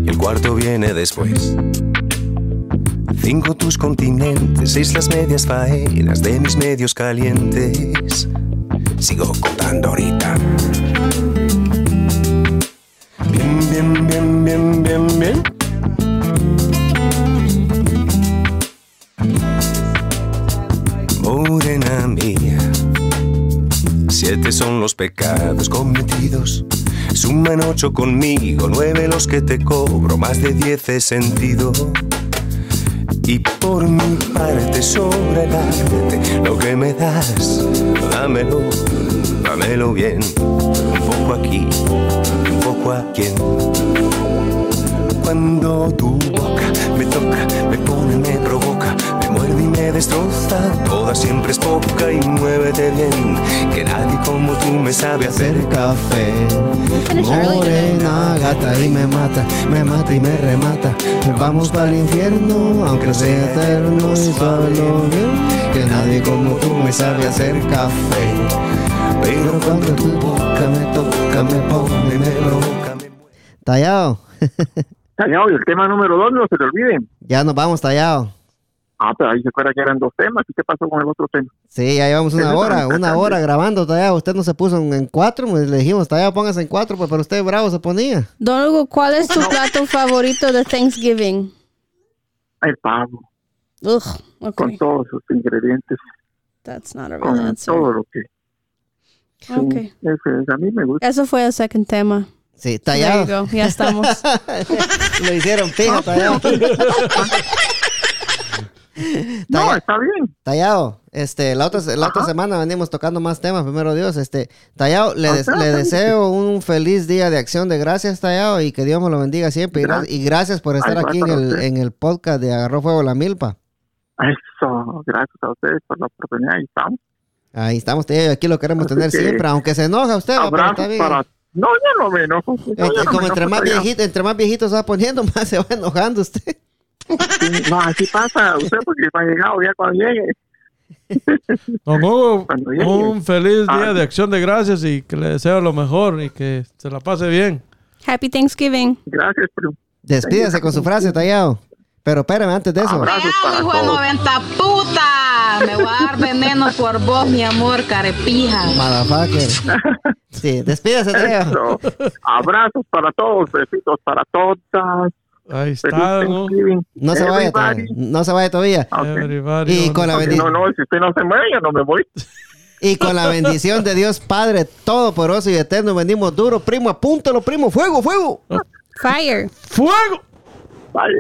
Y el cuarto viene después. Cinco tus continentes, seis las medias faenas de mis medios calientes. Sigo contando ahorita. Bien, bien, bien, bien, bien, bien. Morena mía, siete son los pecados cometidos. Suman ocho conmigo, nueve los que te cobro, más de diez he sentido. Y por mi parte sobra el arte, lo que me das, dámelo, dámelo bien, un poco aquí, un poco aquí. Cuando tu boca me toca, me pone, me provoca, me destroza, toda siempre es poca y muévete bien, que nadie como tú me sabe hacer café. Morena, gata y me mata, me mata y me remata. Vamos para el infierno, aunque sea eterno y suave lo bien. Que nadie como tú me sabe hacer café. Pero cuando tu boca me toca, me pone, me provoca, me mueve. Tallado, Tallado, y el tema número dos, no se te olviden. ya nos vamos, Tallado. Ah, pero ahí se acuerda que eran dos temas. ¿Y qué pasó con el otro tema? Sí, ya llevamos una Eso hora, una hora grabando, Tallado. Usted no se puso en, cuatro, pues, le dijimos, Tallado, póngase en cuatro, pues, pero usted bravo se ponía. Don Hugo, ¿cuál es tu plato favorito de Thanksgiving? El pavo, Ugh, con okay. todos sus ingredientes, That's not a real con answer. todo lo que... Sí, Okay. ese es- a mí me gusta. Eso fue el second tema. Sí, There you Tallado. go. Ya estamos. Lo hicieron pija, Tallado. No, está bien. Tallado, este, la otra, la otra semana venimos tocando más temas, primero Dios. Este, Tallado, le, des- le deseo un feliz día de acción de gracias, Tallado, y que Dios me lo bendiga siempre. Y gra- Gracias. Y gracias por estar Ay, aquí en el, en el podcast de Agarró Fuego la Milpa. Eso, gracias a ustedes por la oportunidad. Ahí estamos. Ahí estamos, Tallado, y aquí lo queremos Así tener que- siempre, aunque se enoja usted, pero está Abrazos bien. para... No, yo no me enojo. Eh, no como entre más, Tallado. viejito, entre más viejito se va poniendo, más se va enojando usted. Sí, No, así pasa. Usted porque va llegado ya cuando llegue. Don Hugo, Cuando llegue. un feliz día Ah. de acción de gracias y que le deseo lo mejor y que se la pase bien. Happy Thanksgiving. Gracias, primo. Despídase con su frase, Tallado. Pero espérame, antes de eso. Para hijo de todos. 90 puta. Me voy a dar veneno por vos, mi amor, carepija. Motherfucker. Sí, despídase, Tallado. Abrazos para todos, besitos para todas. Ahí está, ¿no? No se vaya todavía. No se vaya todavía. Ok. Everybody Y on- con la bendición. No, no, si usted no se mueve, yo no me voy. Y con la bendición de Dios Padre Todopoderoso y Eterno, venimos duro. Primo, apúntalo, primo. Fuego, fuego. Fire. ¡Fuego! Vaya.